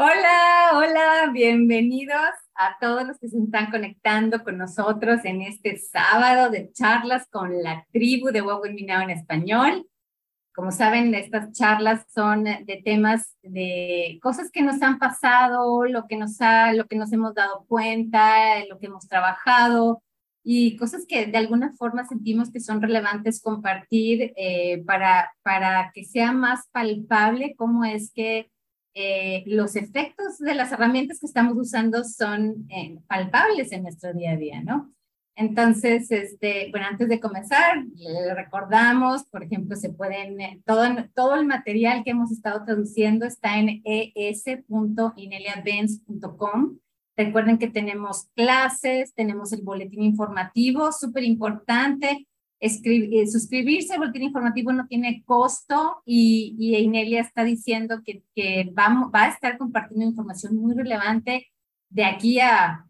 Hola, hola, bienvenidos a todos los que se están conectando con nosotros en este sábado de charlas con la tribu de Wow Minao en español. Como saben, estas charlas son de temas de cosas que nos han pasado, lo que nos ha, lo que nos hemos dado cuenta, lo que hemos trabajado y cosas que de alguna forma sentimos que son relevantes compartir eh, para, para que sea más palpable cómo es que eh, los efectos de las herramientas que estamos usando son eh, palpables en nuestro día a día, ¿no? Entonces, este, bueno, antes de comenzar, recordamos, por ejemplo, se pueden, eh, todo, todo el material que hemos estado traduciendo está en es.ineliabenz.com. Recuerden que tenemos clases, tenemos el boletín informativo, súper importante. Eh, suscribirse al boletín informativo no tiene costo y, y Inelia está diciendo que, que va, va a estar compartiendo información muy relevante de aquí a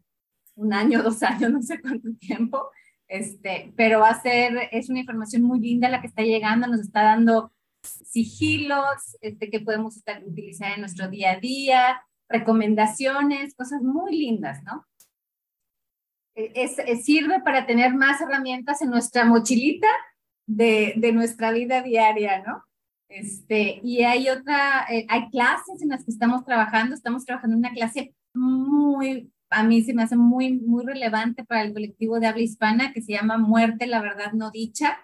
un año, dos años, no sé cuánto tiempo, este, pero va a ser, es una información muy linda la que está llegando, nos está dando sigilos este, que podemos estar, utilizar en nuestro día a día, recomendaciones, cosas muy lindas, ¿no? Es, sirve para tener más herramientas en nuestra mochilita de, nuestra vida diaria, ¿no? Este, y hay otra, eh, hay clases en las que estamos trabajando, estamos trabajando en una clase muy, a mí se me hace muy, muy relevante para el colectivo de habla hispana que se llama Muerte, la verdad no dicha.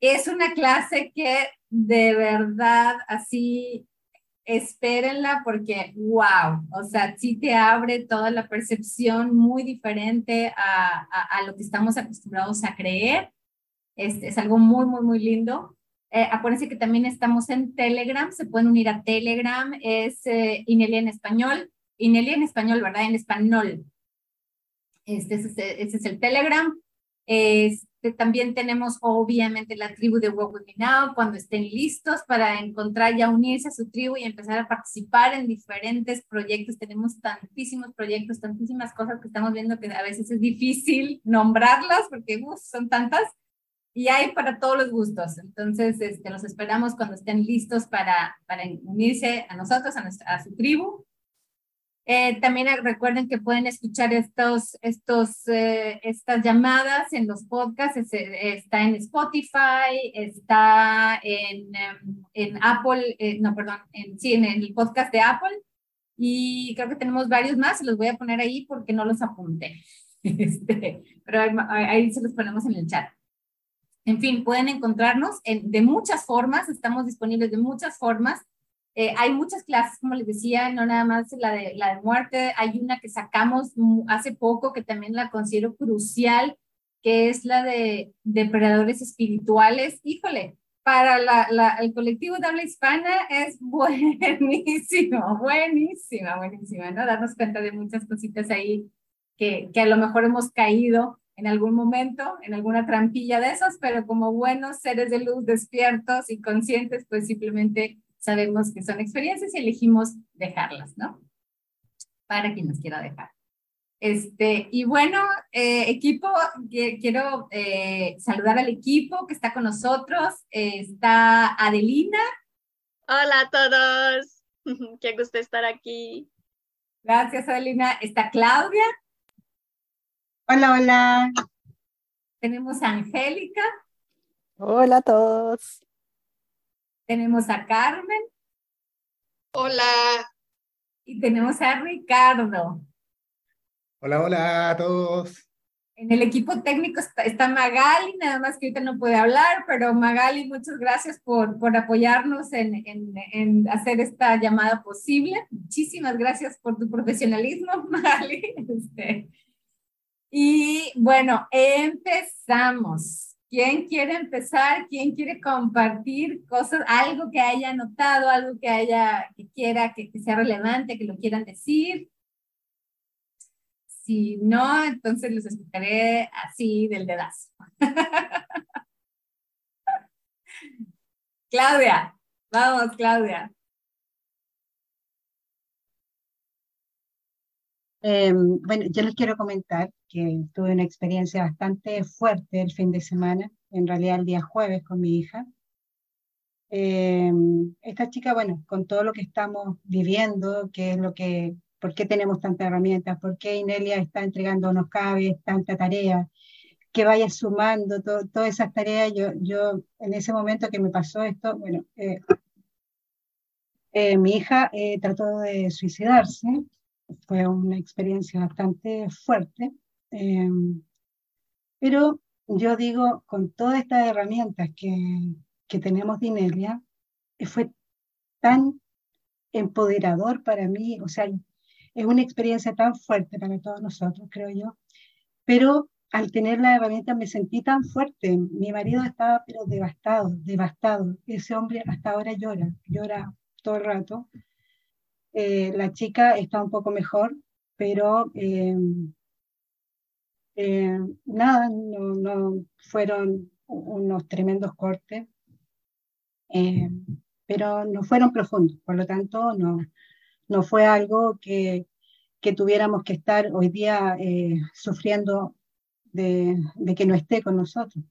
Es una clase que de verdad así espérenla porque, wow, o sea, sí te abre toda la percepción muy diferente a, a, lo que estamos acostumbrados a creer. Este, es algo muy, muy, muy lindo. Eh, acuérdense que también estamos en Telegram, se pueden unir a Telegram, es eh, Inelia en español, Inelia en español, ¿verdad? En español. Este, ese, ese es el Telegram. Este, también tenemos obviamente la tribu de Now cuando estén listos para encontrar ya unirse a su tribu y empezar a participar en diferentes proyectos. Tenemos tantísimos proyectos, tantísimas cosas que estamos viendo que a veces es difícil nombrarlas porque son tantas y hay para todos los gustos. Entonces, este, los esperamos cuando estén listos para, para unirse a nosotros, a, nuestra, a su tribu. Eh, también recuerden que pueden escuchar estos, estos, eh, estas llamadas en los podcasts. está en Spotify, está en, em, en Apple, eh, no, perdón, en, sí, en el podcast de Apple. Y creo que tenemos varios más, los voy a poner ahí porque no los apunté. Este, pero ahí, ahí, se los ponemos en el chat. En fin, pueden encontrarnos en, de muchas formas, estamos disponibles de muchas formas. Eh, hay muchas clases, como les decía, no nada más la de, la de muerte, hay una que sacamos hace poco que también la considero crucial, que es la de depredadores espirituales. Híjole, para la, la, el colectivo de habla hispana es buenísimo, buenísima, buenísima, ¿no? Darnos cuenta de muchas cositas ahí que, que a lo mejor hemos caído en algún momento, en alguna trampilla de esos, pero como buenos seres de luz despiertos y conscientes, pues simplemente sabemos que son experiencias y elegimos dejarlas, ¿no? Para quien nos quiera dejar. Este, y bueno, eh, equipo, quiero eh, saludar al equipo que está con nosotros. está Adelina. Hola a todos. Qué gusto estar aquí. Gracias, Adelina. Está Claudia. Hola, hola. Tenemos a Angélica. Hola a todos. Tenemos a Carmen. Hola. Y tenemos a Ricardo. Hola, hola a todos. En el equipo técnico está, Magali, nada más que ahorita no puede hablar, pero Magali, muchas gracias por, por apoyarnos en, en, en, hacer esta llamada posible. Muchísimas gracias por tu profesionalismo, Magali. Este, y bueno, empezamos. ¿Quién quiere empezar? ¿Quién quiere compartir cosas, algo que haya notado, algo que haya, que quiera, que, sea relevante, que lo quieran decir? Si no, entonces los explicaré así del dedazo. Claudia, vamos, Claudia. Em, bueno, yo les quiero comentar que tuve una experiencia bastante fuerte el fin de semana, en realidad el día jueves con mi hija. Eh, esta chica, bueno, con todo lo que estamos viviendo, que es lo que, por qué tenemos tantas herramientas, por qué Inelia está entregándonos cada vez tanta tarea, que vaya sumando todas esas tareas. Yo, yo, en ese momento que me pasó esto, bueno, eh, eh, mi hija trató de suicidarse, fue una experiencia bastante fuerte, pero yo digo, con todas estas herramientas que, que tenemos de Inelia, fue tan empoderador para mí, o sea, es una experiencia tan fuerte para todos nosotros, creo yo, pero al tener la herramienta me sentí tan fuerte, mi marido estaba pero devastado, devastado, ese hombre hasta ahora llora, llora todo el rato, eh, la chica está un poco mejor, pero eh, eh, nada, no, no, fueron unos tremendos cortes, pero no fueron profundos, por lo tanto no, no fue algo que, que tuviéramos que estar hoy día sufriendo de, de, que no esté con nosotros.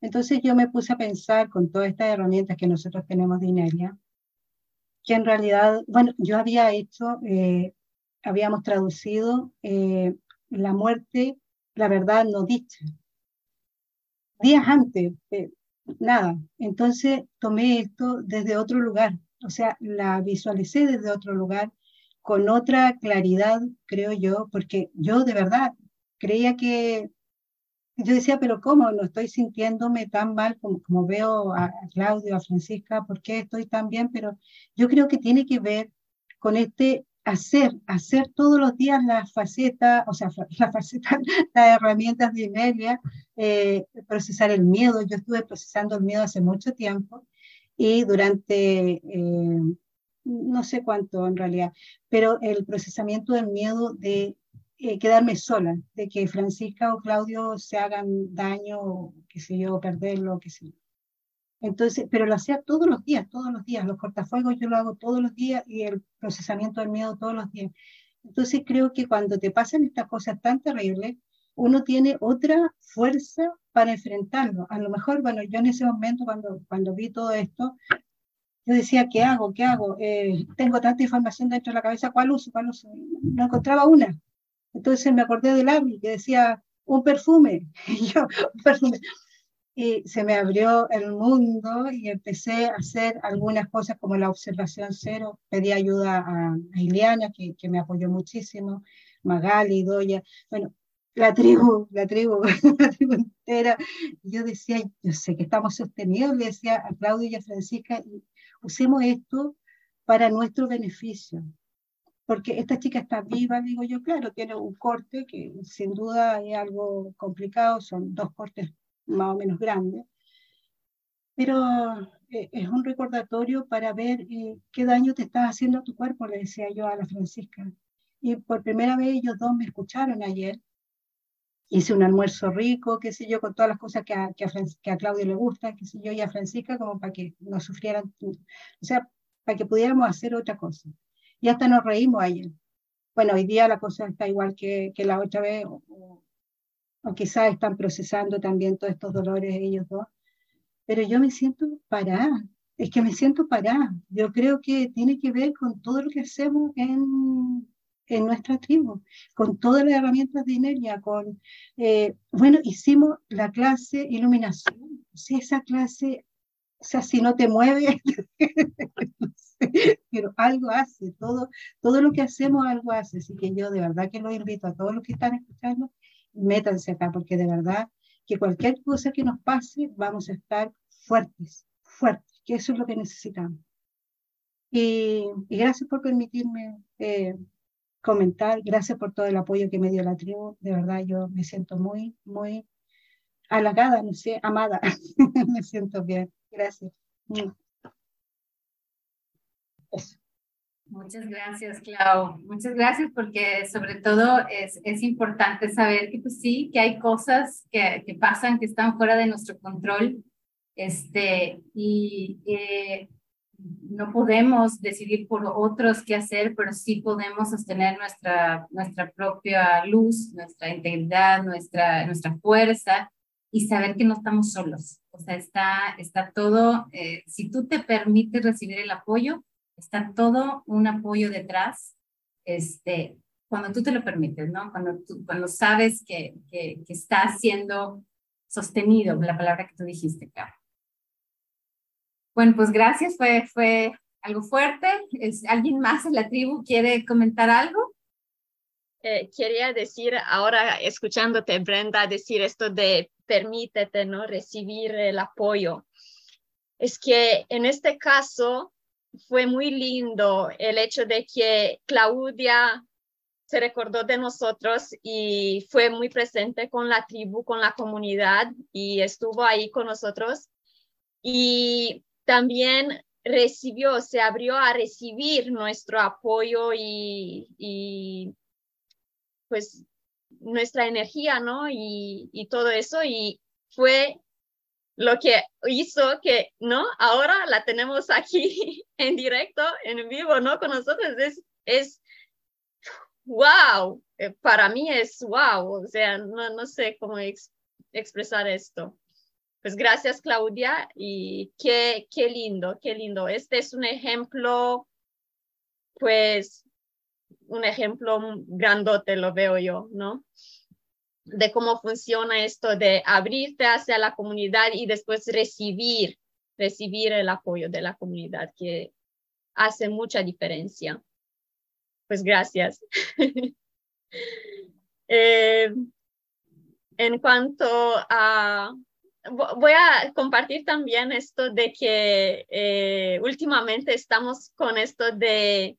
Entonces yo me puse a pensar con todas estas herramientas que nosotros tenemos de Inelia, que en realidad, bueno, yo había hecho, eh, habíamos traducido la muerte, la verdad no dicha. Días antes, nada. Entonces tomé esto desde otro lugar, o sea, la visualicé desde otro lugar, con otra claridad, creo yo, porque yo de verdad creía que, yo decía, pero ¿cómo? No estoy sintiéndome tan mal como, como veo a Claudio, a Francisca, ¿por qué estoy tan bien? Pero yo creo que tiene que ver con este hacer, hacer todos los días las facetas, o sea, las facetas, las herramientas de Inelia, eh, procesar el miedo. Yo estuve procesando el miedo hace mucho tiempo y durante, eh, no sé cuánto en realidad, pero el procesamiento del miedo de eh, quedarme sola, de que Francisca o Claudio se hagan daño, que sé yo, perderlo, que sé yo. Entonces, pero lo hacía todos los días, todos los días. Los cortafuegos yo lo hago todos los días y el procesamiento del miedo todos los días. Entonces creo que cuando te pasan estas cosas tan terribles, uno tiene otra fuerza para enfrentarlo. A lo mejor, bueno, yo en ese momento cuando, cuando vi todo esto, yo decía, ¿qué hago? ¿Qué hago? Eh, tengo tanta información dentro de la cabeza, ¿cuál uso? ¿Cuál uso? No encontraba una. Entonces me acordé del Abby que decía, un perfume. Y yo, un perfume y se me abrió el mundo y empecé a hacer algunas cosas como la observación cero. Pedí ayuda a, Ileana, que, que, me apoyó muchísimo, Magali, Doya, bueno, la tribu, la tribu, la tribu entera. Yo decía, yo sé que estamos sostenidos, le decía a Claudia y a Francisca, usemos esto para nuestro beneficio. Porque esta chica está viva, digo yo, claro, tiene un corte que sin duda es algo complicado, son dos cortes más o menos grande, pero eh, es un recordatorio para ver eh, qué daño te estás haciendo a tu cuerpo, le decía yo a la Francisca. Y por primera vez ellos dos me escucharon ayer. Hice un almuerzo rico, qué sé yo, con todas las cosas que a, que Claudio le gusta, qué sé yo, y a Francisca, como para que no sufrieran, o sea, para que pudiéramos hacer otra cosa. Y hasta nos reímos ayer. Bueno, hoy día la cosa está igual que, que la otra vez, o quizás están procesando también todos estos dolores ellos dos, pero yo me siento parada, es que me siento parada. Yo creo que tiene que ver con todo lo que hacemos en, en nuestra tribu, con todas las herramientas de Inelia, con, eh, bueno, hicimos la clase iluminación, si esa clase, o sea, si no te mueve, pero algo hace, todo, todo lo que hacemos algo hace, así que yo de verdad que los invito a todos los que están escuchando métanse acá, porque de verdad que cualquier cosa que nos pase, vamos a estar fuertes, fuertes, que eso es lo que necesitamos. Y, gracias por permitirme eh, comentar, gracias por todo el apoyo que me dio la tribu, de verdad yo me siento muy, muy halagada, no sé, amada, me siento bien, gracias. Eso. Muchas gracias, Clau. Muchas gracias porque sobre todo es, es importante saber que pues sí, que hay cosas que, que pasan, que están fuera de nuestro control este, y eh, no podemos decidir por otros qué hacer, pero sí podemos sostener nuestra, nuestra propia luz, nuestra integridad, nuestra, nuestra fuerza y saber que no estamos solos. O sea, está, está todo, eh, si tú te permites recibir el apoyo, está todo un apoyo detrás, este, cuando tú te lo permites, ¿no? Cuando, tú, cuando sabes que, que, que está siendo sostenido, la palabra que tú dijiste, claro. Bueno, pues gracias, fue, fue algo fuerte. ¿Es, ¿Alguien más en la tribu quiere comentar algo? Eh, quería decir, ahora escuchándote, Brenda, decir esto de permítete, ¿no? Recibir el apoyo. Es que en este caso fue muy lindo el hecho de que Claudia se recordó de nosotros y fue muy presente con la tribu, con la comunidad y estuvo ahí con nosotros. Y también recibió, se abrió a recibir nuestro apoyo y, y pues nuestra energía, ¿no? Y, todo eso y fue lo que hizo que, ¿no? Ahora la tenemos aquí en directo, en vivo, ¿no? Con nosotros. Es, es wow, eh, para mí es wow, o sea, no, no sé cómo ex, expresar esto. Pues gracias, Claudia, y qué, qué lindo, qué lindo. Este es un ejemplo, pues, un ejemplo grandote, lo veo yo, ¿no? De cómo funciona esto de abrirte hacia la comunidad y después recibir, recibir el apoyo de la comunidad, que hace mucha diferencia. Pues gracias. eh, en cuanto a voy a compartir también esto de que eh, últimamente estamos con esto de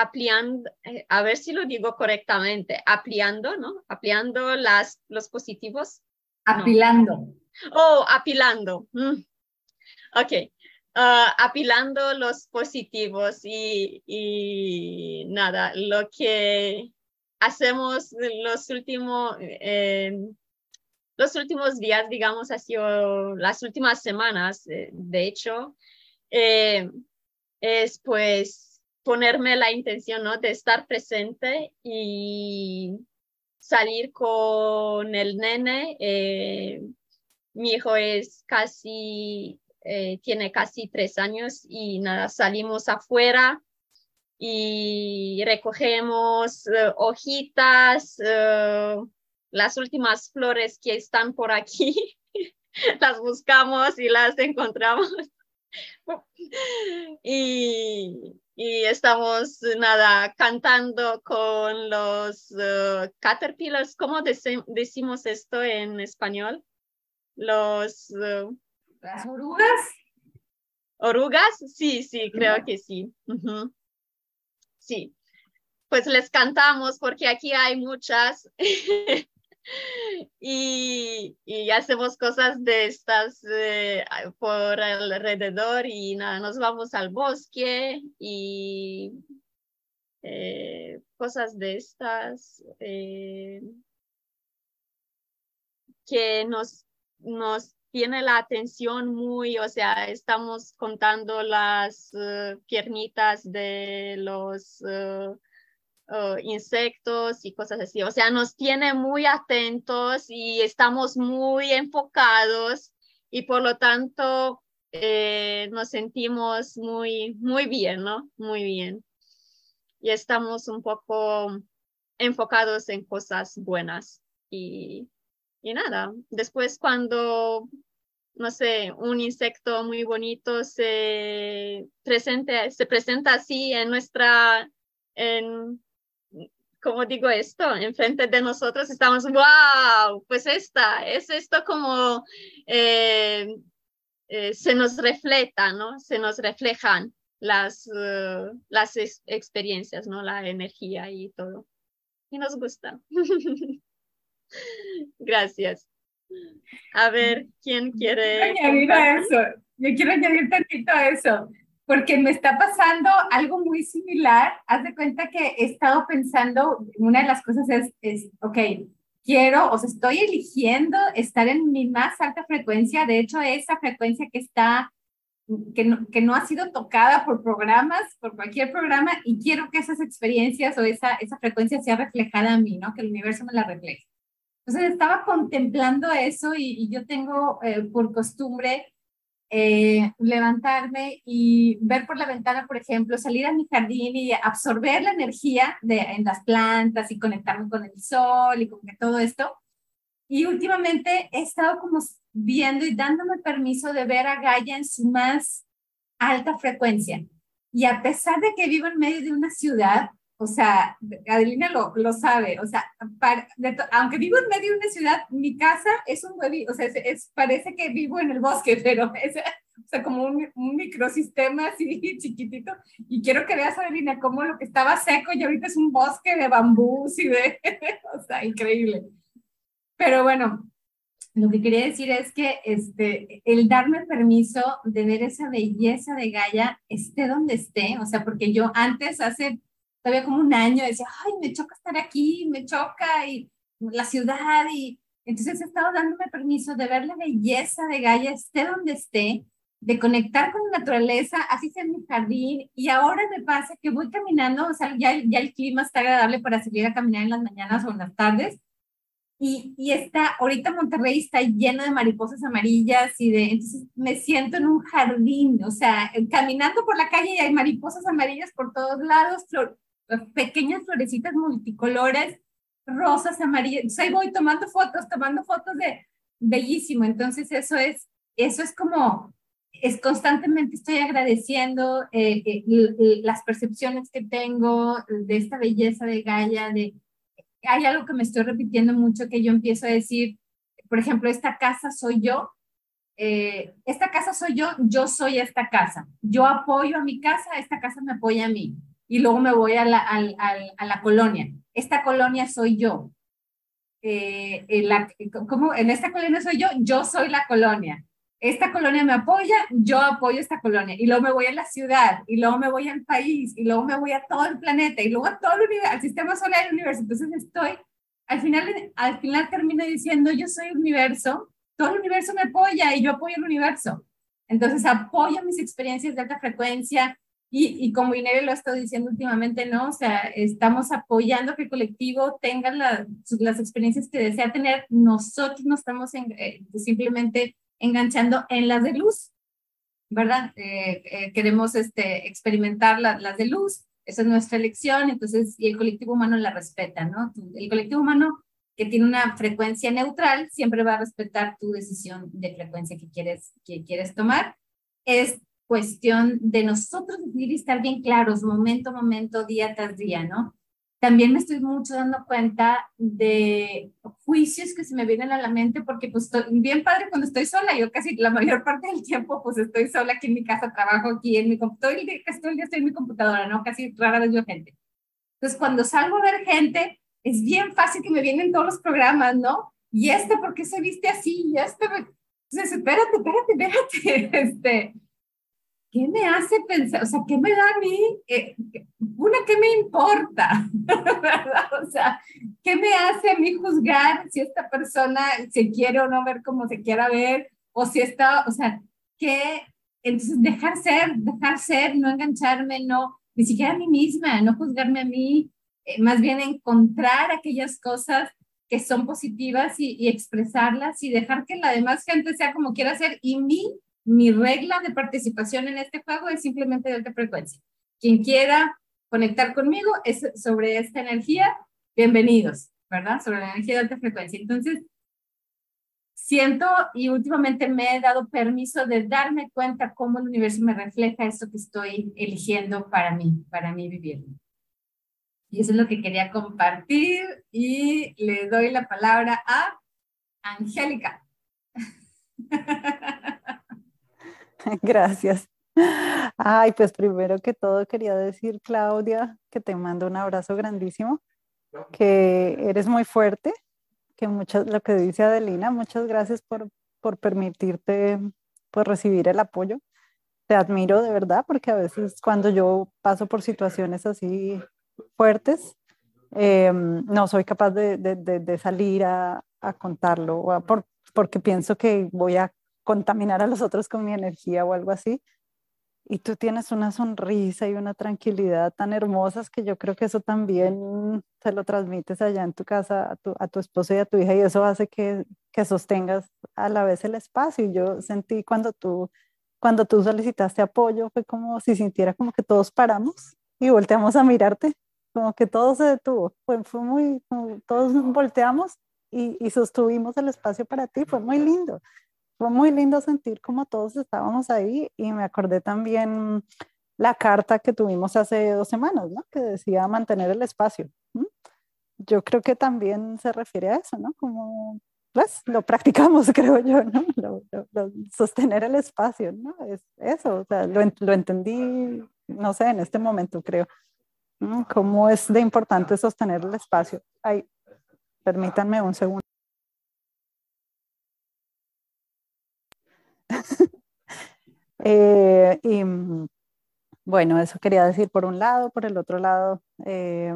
ampliando, eh, a ver si lo digo correctamente, ampliando, ¿no? Ampliando las, los positivos. Apilando. Oh, apilando. Mm. Ok. Uh, apilando los positivos y, y, nada, lo que hacemos los últimos, eh, los últimos días, digamos, ha sido las últimas semanas, eh, de hecho, eh, es pues ponerme la intención ¿no? de estar presente y salir con el nene. Eh, mi hijo es casi, tiene casi tres años y nada, salimos afuera y recogemos hojitas las últimas flores que están por aquí, las buscamos y las encontramos. y, y, estamos, nada, cantando con los uh, caterpillars. ¿Cómo decimos esto en español? Los... Uh, ¿Las orugas? ¿Orugas? Sí, sí, creo que sí. Sí, pues les cantamos porque aquí hay muchas y, y, hacemos cosas de estas eh, por alrededor y nada, nos vamos al bosque y eh, cosas de estas eh, que nos, nos tiene la atención muy, o sea, estamos contando las piernitas de los insectos y cosas así. O sea, nos tiene muy atentos y estamos muy enfocados y por lo tanto eh, nos sentimos muy, muy bien, ¿no? Muy bien. Y estamos un poco enfocados en cosas buenas y, y nada. Después cuando no sé, un insecto muy bonito se, presente, se presenta así en nuestra, como digo esto, enfrente de nosotros estamos, wow, pues esta, es esto como eh, eh, se nos refleja, ¿no? Se nos reflejan las, uh, las experiencias, ¿no? La energía y todo. Y nos gusta. Gracias. A ver, ¿quién quiere? Yo quiero añadir a eso. Yo quiero añadir tantito a eso porque me está pasando algo muy similar. Haz de cuenta que he estado pensando, una de las cosas es, es, ok, quiero, o estoy eligiendo estar en mi más alta frecuencia, de hecho, esa frecuencia que está, que no, que no ha sido tocada por programas, por cualquier programa, y quiero que esas experiencias o esa, esa frecuencia sea reflejada a mí, ¿no? Que el universo me la refleje. Entonces estaba contemplando eso y, yo tengo eh, por costumbre eh, levantarme y ver por la ventana, por ejemplo, salir a mi jardín y absorber la energía de, en las plantas y conectarme con el sol y con todo esto. Y últimamente he estado como viendo y dándome permiso de ver a Gaia en su más alta frecuencia. Y a pesar de que vivo en medio de una ciudad, o sea, Adelina lo, lo sabe, o sea, aunque vivo en medio de una ciudad, mi casa es un o sea, es, parece que vivo en el bosque, pero es o sea, como un, un, microsistema así chiquitito. Y quiero que veas, Adelina, cómo lo que estaba seco y ahorita es un bosque de bambús y de, o sea, increíble. Pero bueno, lo que quería decir es que este, el darme permiso de ver esa belleza de Gaia, esté donde esté, o sea, porque yo antes, hace todavía como un año, decía, ay, me choca estar aquí, me choca y la ciudad y entonces he estado dándome permiso de ver la belleza de Gaia, esté donde esté, de conectar con la naturaleza, así sea en mi jardín, y ahora me pasa que voy caminando, o sea, ya, ya el clima está agradable para salir a caminar en las mañanas o en las tardes, y, y está, ahorita Monterrey está lleno de mariposas amarillas y de, entonces me siento en un jardín, o sea, caminando por la calle y hay mariposas amarillas por todos lados, flor, pequeñas florecitas multicolores, rosas, amarillas. Entonces ahí voy tomando fotos, tomando fotos de bellísimo. Entonces eso es, eso es como, es constantemente estoy agradeciendo eh, eh, las percepciones que tengo de esta belleza de Gaia, de, hay algo que me estoy repitiendo mucho que yo empiezo a decir, por ejemplo, esta casa soy yo, eh, esta casa soy yo, yo soy esta casa, yo apoyo a mi casa, esta casa me apoya a mí y luego me voy a la, a, la colonia. Esta colonia soy yo. Eh, en, la, ¿cómo? en esta colonia soy yo, yo soy la colonia. Esta colonia me apoya, yo apoyo esta colonia. Y luego me voy a la ciudad, y luego me voy al país, y luego me voy a todo el planeta, y luego a todo el universo, al sistema solar del universo. Entonces estoy, al final, al final termino diciendo, yo soy universo, todo el universo me apoya y yo apoyo el universo. Entonces apoyo mis experiencias de alta frecuencia, y, y, como Inere lo ha estado diciendo últimamente, ¿no? O sea, estamos apoyando que el colectivo tenga las experiencias que desea tener. Nosotros no estamos eh, simplemente enganchando en las de luz, ¿verdad? Eh, eh, queremos este, experimentar las de luz, esa es nuestra elección, entonces, y el colectivo humano la respeta, ¿no? El colectivo humano que tiene una frecuencia neutral siempre va a respetar tu decisión de frecuencia que quieres, que quieres tomar. Es cuestión de nosotros decidir y estar bien claros momento a momento, día tras día, ¿no? También me estoy mucho dando cuenta de juicios que se me vienen a la mente porque pues bien padre cuando estoy sola, yo casi la mayor parte del tiempo pues estoy sola aquí en mi casa, trabajo aquí en mi computadora, casi todo el día estoy en mi computadora, ¿no? Casi rara vez veo gente. Entonces cuando salgo a ver gente, es bien fácil que me vienen todos los programas, ¿no? Y este, ¿por qué se viste así? Y este, entonces, espérate, espérate, espérate, este, ¿qué me hace pensar? O sea, ¿qué me da a mí? Eh, una, ¿qué me importa? O sea, ¿qué me hace a mí juzgar si esta persona se quiere o no ver como se quiera ver? O si está, o sea, ¿qué? Entonces, dejar ser, dejar ser, no engancharme, no, ni siquiera a mí misma, no juzgarme a mí, eh, más bien encontrar aquellas cosas que son positivas y, y, expresarlas y dejar que la demás gente sea como quiera ser y mí mi regla de participación en este juego es simplemente de alta frecuencia. Quien quiera conectar conmigo es sobre esta energía, bienvenidos, ¿verdad? Sobre la energía de alta frecuencia. Entonces, siento y últimamente me he dado permiso de darme cuenta cómo el universo me refleja esto que estoy eligiendo para mí, para mí vivir. Y eso es lo que quería compartir y le doy la palabra a Angélica. Gracias. Ay, pues primero que todo quería decir, Claudia, que te mando un abrazo grandísimo, que eres muy fuerte, que muchas, lo que dice Adelina, muchas gracias por, por permitirte pues, recibir el apoyo. Te admiro de verdad, porque a veces cuando yo paso por situaciones así fuertes, em, no soy capaz de, de, salir a, a contarlo, por, porque pienso que voy a contaminar a los otros con mi energía o algo así. y tú tienes una sonrisa y una tranquilidad tan hermosas que yo creo que eso también se lo transmites allá en tu casa a tu, a esposo y a tu hija y eso hace que, que sostengas a la vez el espacio. Y yo sentí cuando tú, cuando tú solicitaste apoyo, fue como si sintiera como que todos paramos y volteamos a mirarte, como que todo se detuvo. Fue, fue muy, todos volteamos y, y sostuvimos el espacio para ti, fue muy lindo fue muy lindo sentir como todos estábamos ahí y me acordé también la carta que tuvimos hace dos semanas, ¿no? Que decía mantener el espacio. Yo creo que también se refiere a eso, ¿no? Como, pues, lo practicamos, creo yo, ¿no? sostener el espacio, ¿no? Es eso, o sea, lo, lo entendí, no sé, en este momento, creo. Cómo es de importante sostener el espacio. Ay, permítanme un segundo. Eh, y mm, bueno, eso quería decir por un lado, por el otro lado, eh,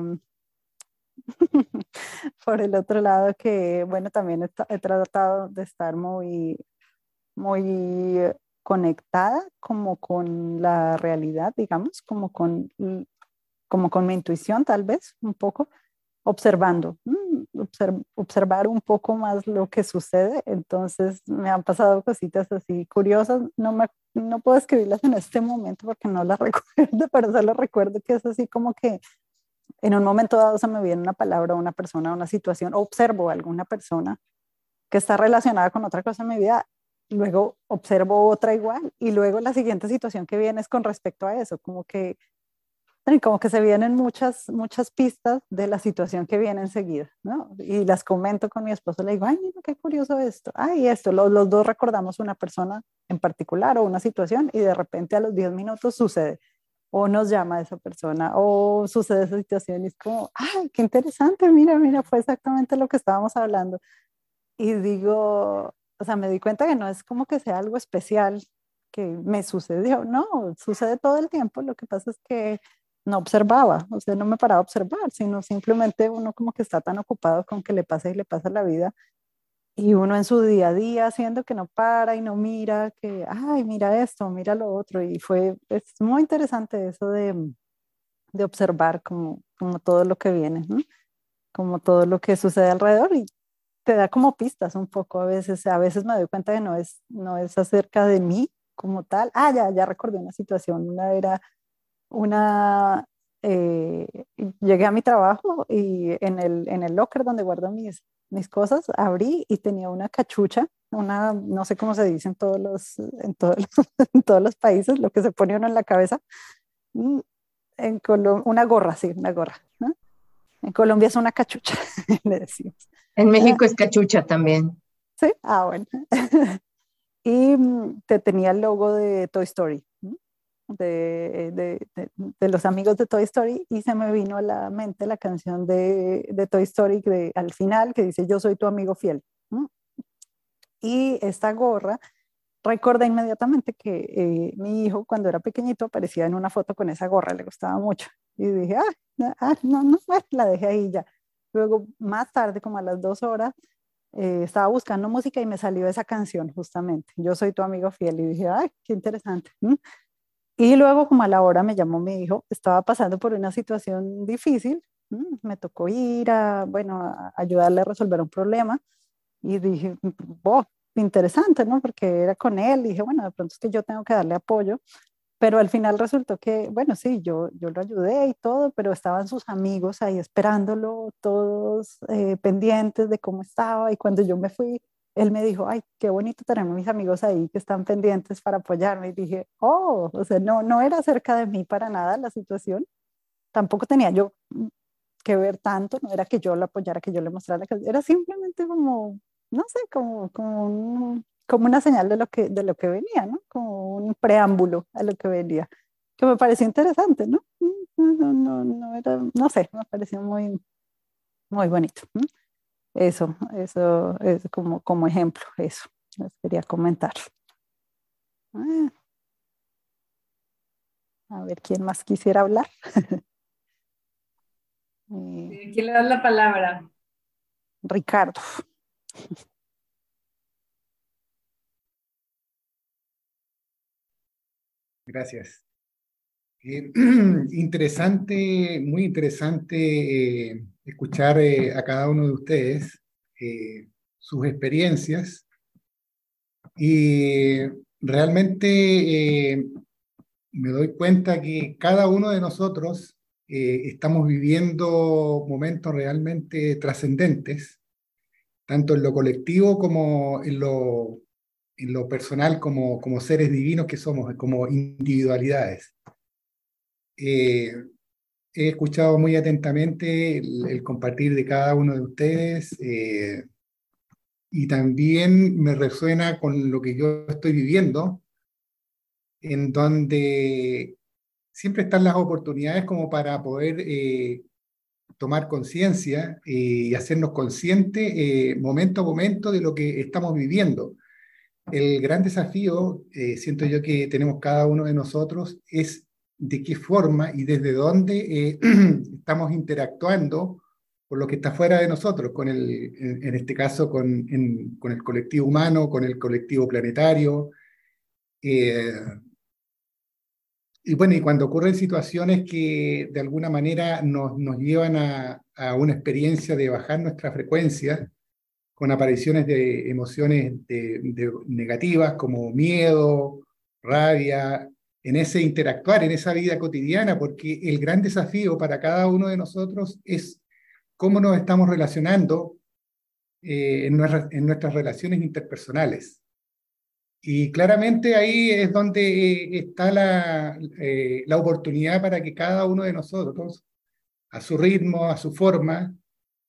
por el otro lado que, bueno, también he, tratado de estar muy, muy conectada como con la realidad, digamos, como con, como con mi intuición tal vez, un poco, observando, observar un poco más lo que sucede. Entonces me han pasado cositas así curiosas. No, me, no puedo escribirlas en este momento porque no las recuerdo, pero solo recuerdo que es así como que en un momento dado se me viene una palabra, una persona, una situación, observo a alguna persona que está relacionada con otra cosa en mi vida, luego observo otra igual y luego la siguiente situación que viene es con respecto a eso, como que como que se vienen muchas, muchas pistas de la situación que viene enseguida, ¿no? Y las comento con mi esposo, le digo, ay, mira, qué curioso esto, ay, esto, los, los dos recordamos una persona en particular o una situación y de repente a los 10 minutos sucede, o nos llama esa persona, o sucede esa situación y es como, ay, qué interesante, mira, mira, fue exactamente lo que estábamos hablando. Y digo, o sea, me di cuenta que no es como que sea algo especial que me sucedió, no, sucede todo el tiempo, lo que pasa es que no observaba, o sea, no me paraba a observar, sino simplemente uno como que está tan ocupado con que le pasa y le pasa la vida y uno en su día a día haciendo que no para y no mira, que, ay, mira esto, mira lo otro, y fue, es muy interesante eso de, de observar como, como todo lo que viene, como todo lo que sucede alrededor y te da como pistas un poco a veces, a veces me doy cuenta que no es, no es acerca de mí como tal, ah, ya, ya recordé una situación, una era una, eh, llegué a mi trabajo y en el, en el locker donde guardo mis, mis cosas, abrí y tenía una cachucha, una, no sé cómo se dice en todos los, en todos los, en todos los países, lo que se pone uno en la cabeza, mm, en una gorra, sí, una gorra. En Colombia es una cachucha, le decimos. En México es cachucha también. Sí, ah, bueno. y mm, te tenía el logo de Toy Story de, los amigos de Toy Story y se me vino a la mente la canción de, Toy Story de, al final que dice yo soy tu amigo fiel. Y esta gorra, recuerda inmediatamente que eh, mi hijo cuando era pequeñito aparecía en una foto con esa gorra, le gustaba mucho. Y dije, ah, ah no, no, la dejé ahí ya. Luego, más tarde, como a las dos horas, eh, estaba buscando música y me salió esa canción justamente. Yo soy tu amigo fiel y dije, ay, qué interesante. Y luego, como a la hora me llamó mi hijo, estaba pasando por una situación difícil, me tocó ir a, bueno, ayudarle a resolver un problema y dije, oh, interesante, ¿no? Porque era con él, y dije, bueno, de pronto es que yo tengo que darle apoyo, pero al final resultó que, bueno, sí, yo, yo lo ayudé y todo, pero estaban sus amigos ahí esperándolo, todos eh, pendientes de cómo estaba, y cuando yo me fui, él me dijo, ay, qué bonito tener mis amigos ahí que están pendientes para apoyarme. Y dije, oh, o sea, no, no era cerca de mí para nada la situación. Tampoco tenía yo que ver tanto, no era que yo lo apoyara, que yo le mostrara, era simplemente como, no sé, como, como, como una señal de lo, que, de lo que venía, ¿no? Como un preámbulo a lo que venía, que me pareció interesante, ¿no? No, no, no, era, no sé, me pareció muy, muy bonito. Eso, eso es como, como ejemplo, eso les quería comentar. Ah. A ver, ¿quién más quisiera hablar? Eh, ¿Quién le da la palabra? Ricardo. gracias. Eh, interesante, muy interesante eh, escuchar eh, a cada uno de ustedes sus experiencias y realmente me doy cuenta que cada uno de nosotros estamos viviendo momentos realmente trascendentes, tanto en lo colectivo como en lo, en lo personal, como, como seres divinos que somos, como individualidades. Eh, he escuchado muy atentamente el, compartir de cada uno de ustedes eh, y también me resuena con lo que yo estoy viviendo, en donde siempre están las oportunidades como para poder eh, tomar conciencia y hacernos conscientes momento a momento de lo que estamos viviendo. El gran desafío, siento yo que tenemos cada uno de nosotros, es de qué forma y desde dónde eh, estamos interactuando con lo que está fuera de nosotros, con el, en, este caso con, con, el colectivo humano, con el colectivo planetario. Eh, y bueno, y cuando ocurren situaciones que de alguna manera nos, nos llevan a, a, una experiencia de bajar nuestra frecuencia, con apariciones de emociones de negativas como miedo, rabia, en ese interactuar, en esa vida cotidiana, porque el gran desafío para cada uno de nosotros es cómo nos estamos relacionando eh, en, nuestras relaciones interpersonales. Y claramente ahí es donde eh, está la, eh, la oportunidad para que cada uno de nosotros, a su ritmo, a su forma,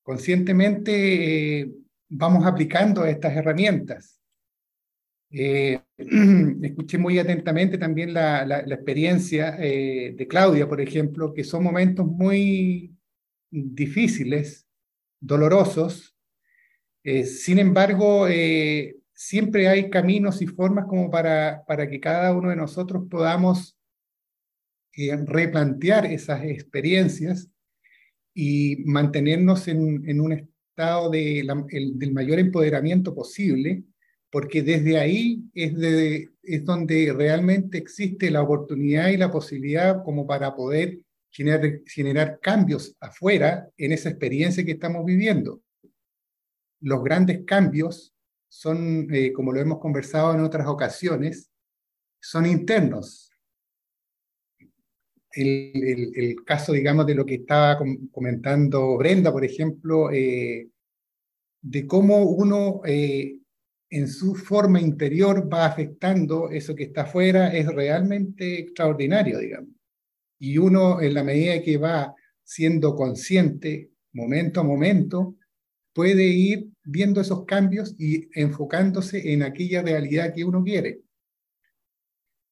conscientemente vamos aplicando estas herramientas. Eh, escuché muy atentamente también la, experiencia eh, de Claudia, por ejemplo, que son momentos muy difíciles, dolorosos. Eh, sin embargo, siempre hay caminos y formas como para, para que cada uno de nosotros podamos replantear esas experiencias y mantenernos en, en un estado de el, del mayor empoderamiento posible porque desde ahí es, es donde realmente existe la oportunidad y la posibilidad como para poder generar, generar cambios afuera en esa experiencia que estamos viviendo. Los grandes cambios son, eh, como lo hemos conversado en otras ocasiones, son internos. El, el, caso, digamos, de lo que estaba comentando Brenda, por ejemplo, eh, de cómo uno eh, en su forma interior va afectando eso que está afuera, es realmente extraordinario, digamos. Y uno, en la medida que va siendo consciente, momento a momento, puede ir viendo esos cambios y enfocándose en aquella realidad que uno quiere.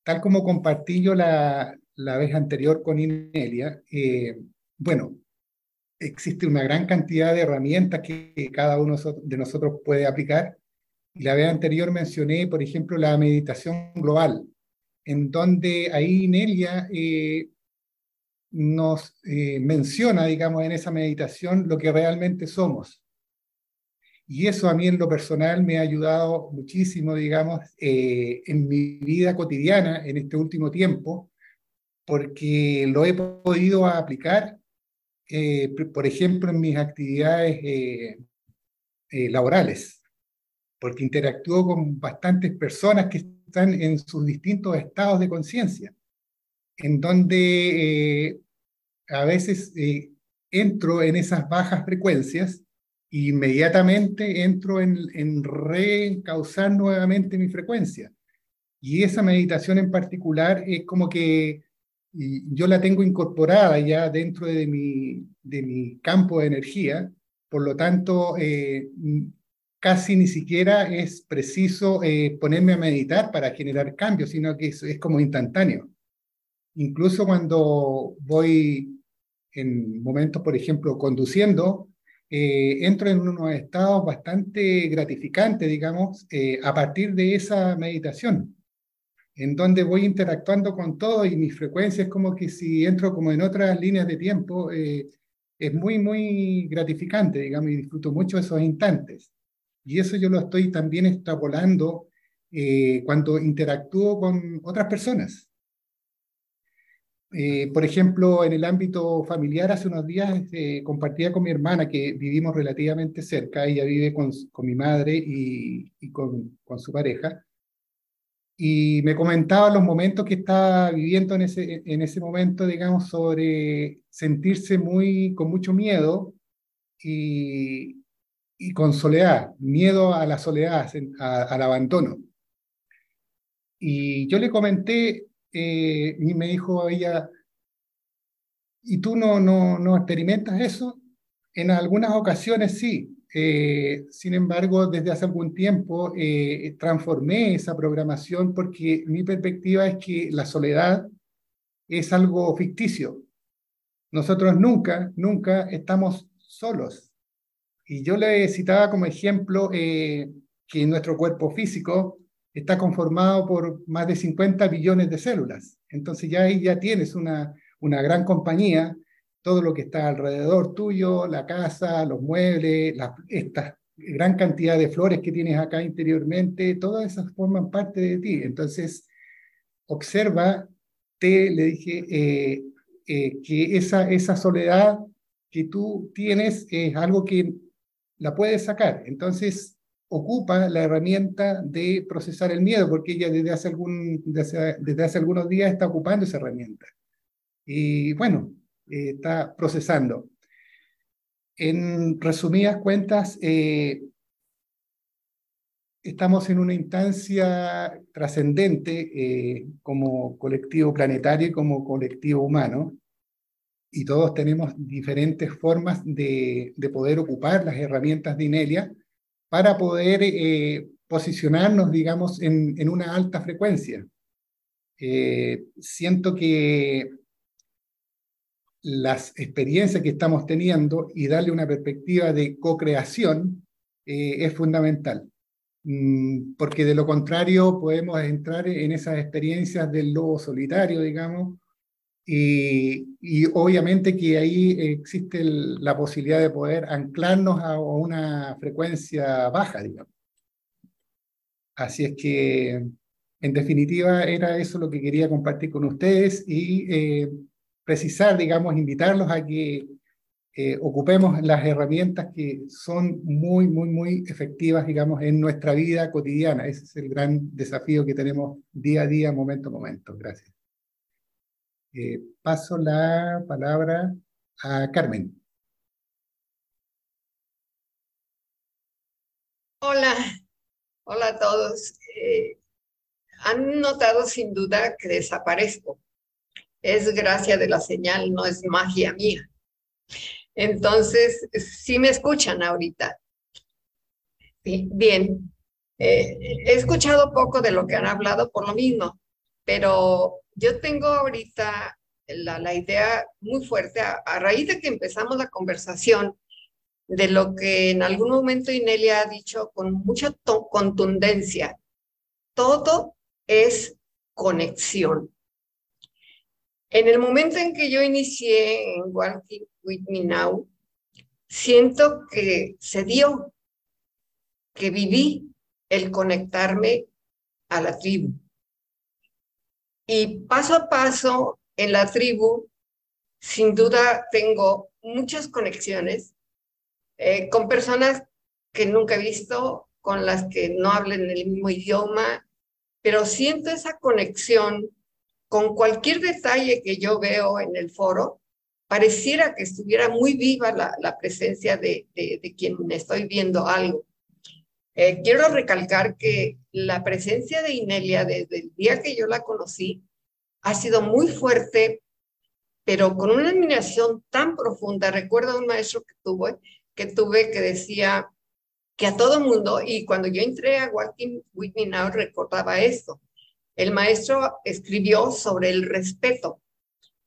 Tal como compartí yo la, la vez anterior con Inelia, eh, bueno, existe una gran cantidad de herramientas que cada uno de nosotros puede aplicar la vez anterior mencioné, por ejemplo, la meditación global, en donde ahí Nelia eh, nos eh, menciona, digamos, en esa meditación lo que realmente somos. Y eso a mí en lo personal me ha ayudado muchísimo, digamos, eh, en mi vida cotidiana en este último tiempo, porque lo he podido aplicar, por ejemplo, en mis actividades laborales porque interactúo con bastantes personas que están en sus distintos estados de conciencia, en donde eh, a veces eh, entro en esas bajas frecuencias e inmediatamente entro en, en reencauzar nuevamente mi frecuencia. Y esa meditación en particular es como que yo la tengo incorporada ya dentro de mi, de mi campo de energía, por lo tanto, eh, casi ni siquiera es preciso eh, ponerme a meditar para generar cambios, sino que es, es como instantáneo. Incluso cuando voy en momentos, por ejemplo, conduciendo, eh, entro en unos estados bastante gratificantes, digamos, eh, a partir de esa meditación, en donde voy interactuando con todo y mi frecuencia es como que si entro como en otras líneas de tiempo, es muy, muy gratificante, digamos, y disfruto mucho esos instantes. Y eso yo lo estoy también extrapolando eh, cuando interactúo con otras personas. eh, por ejemplo, en el ámbito familiar, hace unos días eh, compartía con mi hermana que vivimos relativamente cerca, ella vive con, con mi madre y, y con, con, su pareja, y me comentaba los momentos que estaba viviendo en ese, en ese momento, digamos, sobre sentirse muy, con mucho miedo y, y con soledad, miedo a la soledad, al abandono. Y yo le comenté eh, y me dijo ella, ¿y tú no, no, no experimentas eso? En algunas ocasiones sí. Eh, sin embargo, desde hace algún tiempo eh, transformé esa programación porque mi perspectiva es que la soledad es algo ficticio. Nosotros nunca, nunca estamos solos. Y yo le citaba como ejemplo que nuestro cuerpo físico está conformado por más de 50 billones de células. Entonces ya ahí ya tienes una, una gran compañía, todo lo que está alrededor tuyo, la casa, los muebles, esta gran cantidad de flores que tienes acá interiormente, todas esas forman parte de ti. Entonces, observa, te le dije, eh, eh, que esa, esa soledad que tú tienes es algo que la puedes sacar. Entonces, ocupa la herramienta de procesar el miedo, porque ella desde hace, algún, desde, hace algunos días está ocupando esa herramienta. Y bueno, eh, está procesando. En resumidas cuentas, eh, estamos en una instancia trascendente eh, como colectivo planetario y como colectivo humano, y todos tenemos diferentes formas de, de poder ocupar las herramientas de Inelia para poder eh, posicionarnos, digamos, en, en, una alta frecuencia. Eh, siento que las experiencias que estamos teniendo y darle una perspectiva de co-creación eh, es fundamental, mm, porque de lo contrario podemos entrar en esas experiencias del lobo solitario, digamos, y, obviamente que ahí existe la posibilidad de poder anclarnos a, una frecuencia baja, digamos. Así es que, en definitiva, era eso lo que quería compartir con ustedes y eh, precisar, digamos, invitarlos a que eh, ocupemos las herramientas que son muy, muy, muy efectivas, digamos, en nuestra vida cotidiana. Ese es el gran desafío que tenemos día a día, momento a momento. Gracias. Eh, paso la palabra a Carmen. Hola, hola a todos. Eh, han notado sin duda que desaparezco. Es gracia de la señal, no es magia mía. Entonces, sí me escuchan ahorita. bien. Eh, he escuchado poco de lo que han hablado por lo mismo, pero yo tengo ahorita la, idea muy fuerte a, raíz de que empezamos la conversación de lo que en algún momento Inelia ha dicho con mucha contundencia. Todo es conexión. En el momento en que yo inicié en Walking With Me Now, siento que se dio, que viví el conectarme a la tribu. Y paso a paso en la tribu, sin duda tengo muchas conexiones eh, con personas que nunca he visto, con las que no hablen el mismo idioma, pero siento esa conexión con cualquier detalle que yo veo en el foro, pareciera que estuviera muy viva la, presencia de, de, quien estoy viendo algo. Eh, quiero recalcar que la presencia de Inelia desde el día que yo la conocí ha sido muy fuerte, pero con una admiración tan profunda. Recuerdo a un maestro que tuve, que tuve que decía que a todo mundo, y cuando yo entré a Walking With Me Now recordaba esto. El maestro escribió sobre el respeto,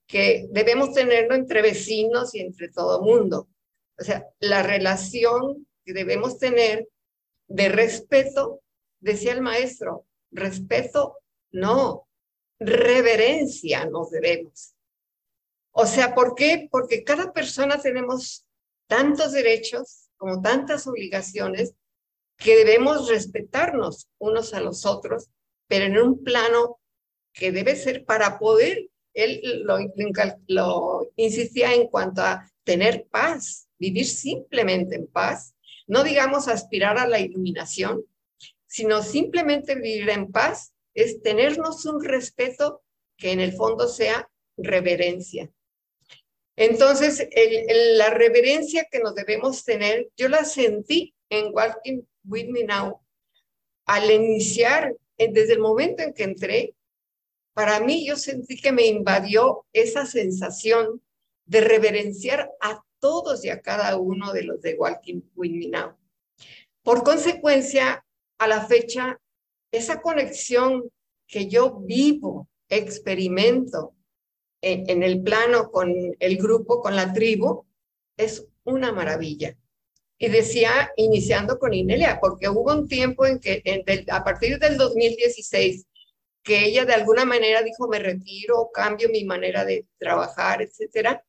que debemos tenerlo entre vecinos y entre todo mundo. O sea, la relación que debemos tener de respeto, decía el maestro, respeto no, reverencia nos debemos. O sea, ¿por qué? Porque cada persona tenemos tantos derechos como tantas obligaciones que debemos respetarnos unos a los otros, pero en un plano que debe ser para poder él lo, lo insistía en cuanto a tener paz, vivir simplemente en paz, no digamos aspirar a la iluminación, sino simplemente vivir en paz es tenernos un respeto que en el fondo sea reverencia. Entonces, la reverencia que nos debemos tener, yo la sentí en Walking With Me Now. Al iniciar, desde el momento en que entré, para mí yo sentí que me invadió esa sensación de reverenciar a todos y a cada uno de los de Walking Now. Por consecuencia, a la fecha, esa conexión que yo vivo, experimento en, el plano con el grupo, con la tribu, es una maravilla. Y decía, iniciando con Inelia, porque hubo un tiempo en que a partir del 2016, que ella de alguna manera dijo, me retiro, cambio mi manera de trabajar, etcétera.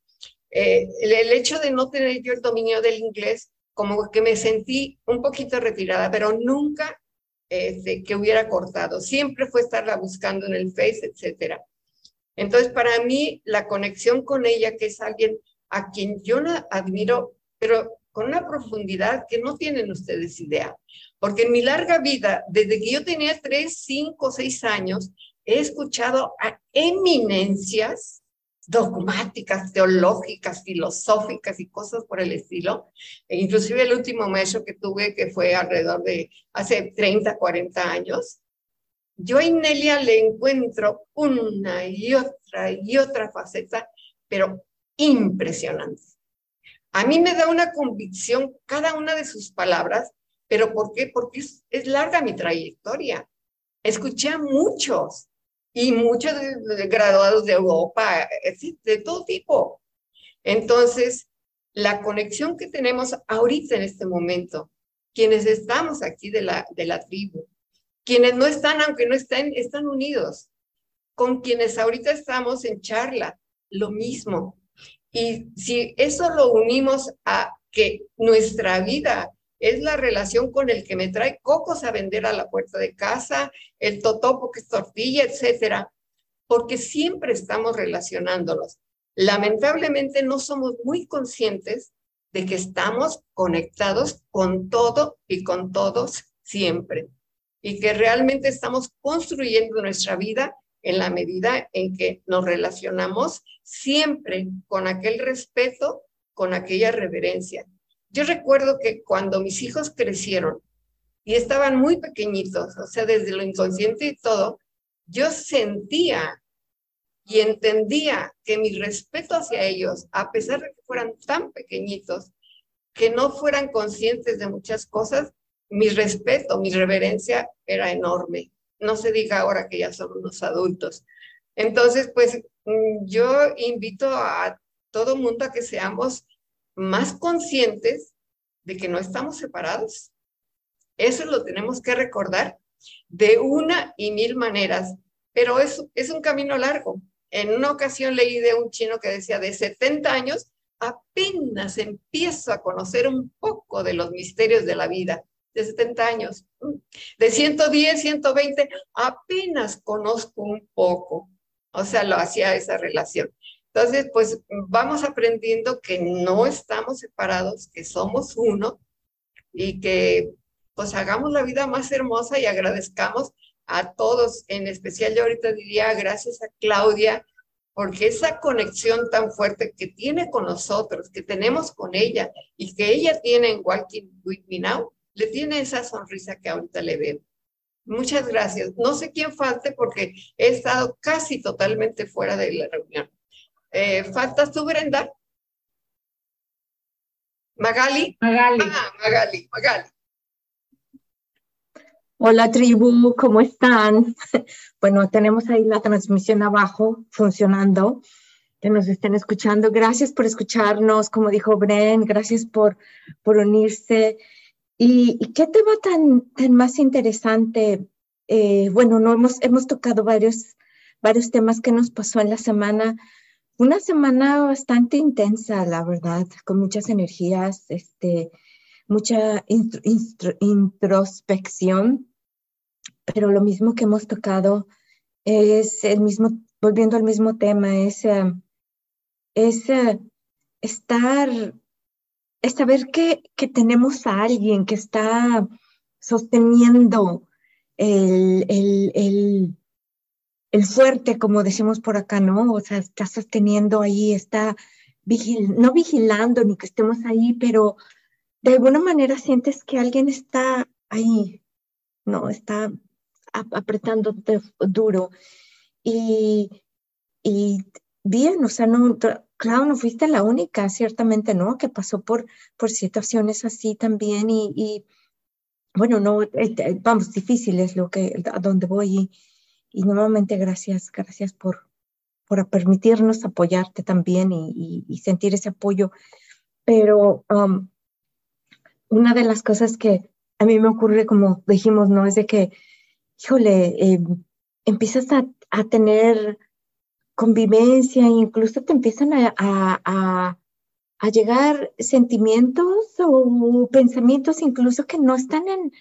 Eh, el, hecho de no tener yo el dominio del inglés, como que me sentí un poquito retirada, pero nunca este, que hubiera cortado. Siempre fue estarla buscando en el Face, etcétera. Entonces, para mí, la conexión con ella, que es alguien a quien yo la admiro, pero con una profundidad que no tienen ustedes idea. Porque en mi larga vida, desde que yo tenía tres, cinco, seis años, he escuchado a eminencias dogmáticas, teológicas, filosóficas y cosas por el estilo. E inclusive el último maestro que tuve, que fue alrededor de hace 30, 40 años, yo a Inelia le encuentro una y otra y otra faceta, pero impresionante. A mí me da una convicción cada una de sus palabras, pero ¿por qué? Porque es, larga mi trayectoria. Escuché a muchos y muchos graduados de Europa, de todo tipo. Entonces, la conexión que tenemos ahorita en este momento, quienes estamos aquí de la, de la tribu, quienes no están, aunque no estén, están unidos. Con quienes ahorita estamos en charla, lo mismo. Y si eso lo unimos a que nuestra vida es la relación con el que me trae cocos a vender a la puerta de casa, el totopo que es tortilla, etcétera, porque siempre estamos relacionándonos. Lamentablemente no somos muy conscientes de que estamos conectados con todo y con todos siempre y que realmente estamos construyendo nuestra vida en la medida en que nos relacionamos siempre con aquel respeto, con aquella reverencia. Yo recuerdo que cuando mis hijos crecieron y estaban muy pequeñitos, o sea, desde lo inconsciente y todo, yo sentía y entendía que mi respeto hacia ellos, a pesar de que fueran tan pequeñitos, que no fueran conscientes de muchas cosas, mi respeto, mi reverencia era enorme. No se diga ahora que ya son unos adultos. Entonces, pues mm, yo invito a todo mundo a que seamos más conscientes de que no estamos separados. Eso lo tenemos que recordar de una y mil maneras, pero es, es un camino largo. En una ocasión leí de un chino que decía, de 70 años, apenas empiezo a conocer un poco de los misterios de la vida de 70 años. De 110, 120, apenas conozco un poco. O sea, lo hacía esa relación. Entonces, pues vamos aprendiendo que no estamos separados, que somos uno y que pues hagamos la vida más hermosa y agradezcamos a todos, en especial yo ahorita diría gracias a Claudia, porque esa conexión tan fuerte que tiene con nosotros, que tenemos con ella y que ella tiene en Walking With Me Now, le tiene esa sonrisa que ahorita le veo. Muchas gracias. No sé quién falte porque he estado casi totalmente fuera de la reunión. Eh, ¿Faltas tú, Brenda? Magali. Magali. Ah, Magali, Magali. Hola tribu, ¿cómo están? Bueno, tenemos ahí la transmisión abajo funcionando, que nos estén escuchando. Gracias por escucharnos, como dijo Bren, gracias por, por unirse. ¿Y, qué tema tan, tan más interesante? Eh, bueno, no hemos, hemos tocado varios, varios temas que nos pasó en la semana. Una semana bastante intensa, la verdad, con muchas energías, este, mucha introspección, pero lo mismo que hemos tocado es el mismo volviendo al mismo tema, es, eh, es eh, estar, es saber que, que tenemos a alguien que está sosteniendo el, el, el, el, fuerte, como decimos por acá, ¿no? O sea, está sosteniendo ahí, está vigil no vigilando ni que estemos ahí, pero de alguna manera sientes que alguien está ahí, ¿no? Está apretándote duro. Y, y bien, o sea, no, claro, no fuiste la única, ciertamente, ¿no? Que pasó por, por situaciones así también y, bueno, no, eh, vamos, difícil es lo que, a donde voy y, y nuevamente gracias, gracias por, por permitirnos apoyarte también y, sentir ese apoyo. Pero um, una de las cosas que a mí me ocurre, como dijimos, ¿no? Es de que, híjole, eh, empiezas a, a, tener convivencia, incluso te empiezan a, a, a, llegar sentimientos o pensamientos incluso que no están en,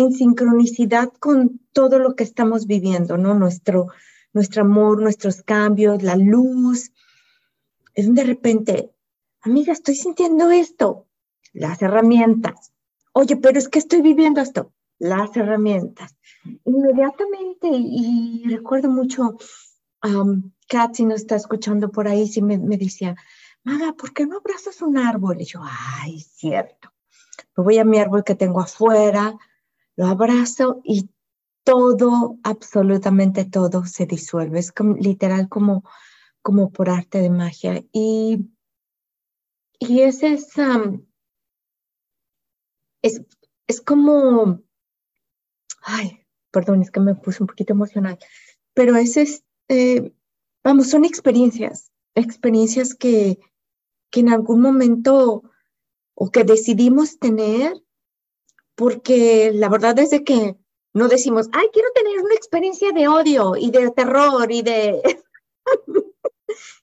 en sincronicidad con todo lo que estamos viviendo, ¿no? Nuestro, nuestro amor, nuestros cambios, la luz. Es de repente, amiga, estoy sintiendo esto, las herramientas. Oye, pero es que estoy viviendo esto, las herramientas. Inmediatamente, y recuerdo mucho, um, Kat, si nos está escuchando por ahí, si me, me decía, Maga, ¿por qué no abrazas un árbol? Y yo, ay, cierto. Me voy a mi árbol que tengo afuera, lo abrazo y todo, absolutamente todo se disuelve. Es como, literal como, como por arte de magia. Y, y es, um, es, es como, ay, perdón, es que me puse un poquito emocional, pero es, este, vamos, son experiencias, experiencias que, que en algún momento o que decidimos tener, porque la verdad es de que no decimos, ay, quiero tener una experiencia de odio y de terror y de...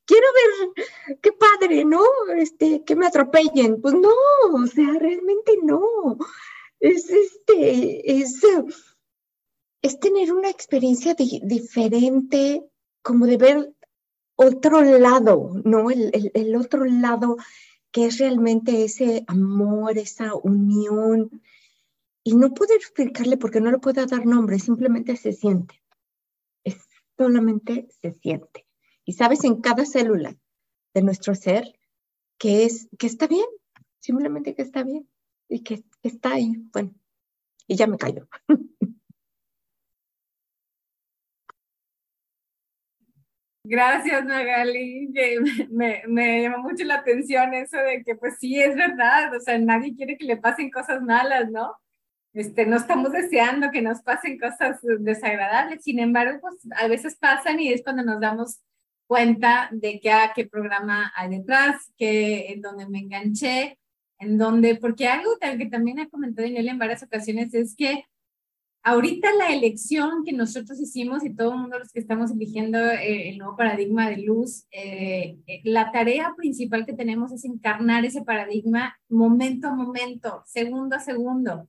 quiero ver, qué padre, ¿no? Este, que me atropellen. Pues no, o sea, realmente no. Es este, es, es tener una experiencia diferente, como de ver otro lado, ¿no? El, el, el, otro lado que es realmente ese amor, esa unión. Y no puedo explicarle porque no le puedo dar nombre, simplemente se siente. Es solamente se siente y sabes en cada célula de nuestro ser que es que está bien, simplemente que está bien y que, está ahí. Bueno, y ya me callo. Gracias, Magali. Me, me, llamó mucho la atención eso de que, pues sí, es verdad. O sea, nadie quiere que le pasen cosas malas, ¿no? Este, no estamos deseando que nos pasen cosas desagradables. Sin embargo, pues a veces pasan y es cuando nos damos cuenta de que, ah, qué programa hay detrás, que en donde me enganché, en donde, porque algo que también ha comentado Inel en varias ocasiones es que ahorita la elección que nosotros hicimos y todo el mundo los que estamos eligiendo eh, el nuevo paradigma de luz, eh, eh, la tarea principal que tenemos es encarnar ese paradigma momento a momento, segundo a segundo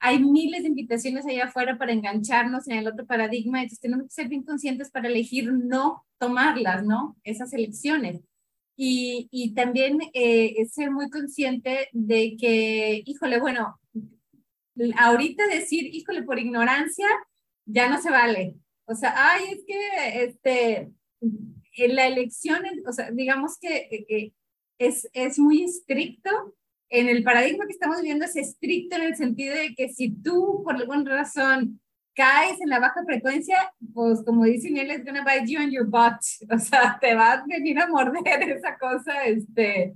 hay miles de invitaciones allá afuera para engancharnos en el otro paradigma, entonces tenemos que ser bien conscientes para elegir no tomarlas, ¿no? Esas elecciones. Y, y también eh, ser muy consciente de que, híjole, bueno, ahorita decir, híjole, por ignorancia, ya no se vale. O sea, ay, es que este, en la elección, o sea, digamos que eh, es, es muy estricto en el paradigma que estamos viviendo es estricto en el sentido de que si tú por alguna razón caes en la baja frecuencia, pues como dice Inel, es gonna bite you on your butt, o sea, te va a venir a morder esa cosa, este,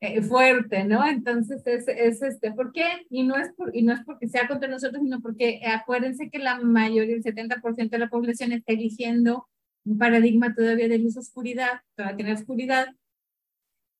eh, fuerte, ¿no? Entonces es, es, este, ¿por qué? Y no, es por, y no es porque sea contra nosotros, sino porque acuérdense que la mayoría, el 70% de la población está eligiendo un paradigma todavía de luz oscuridad, todavía tiene oscuridad,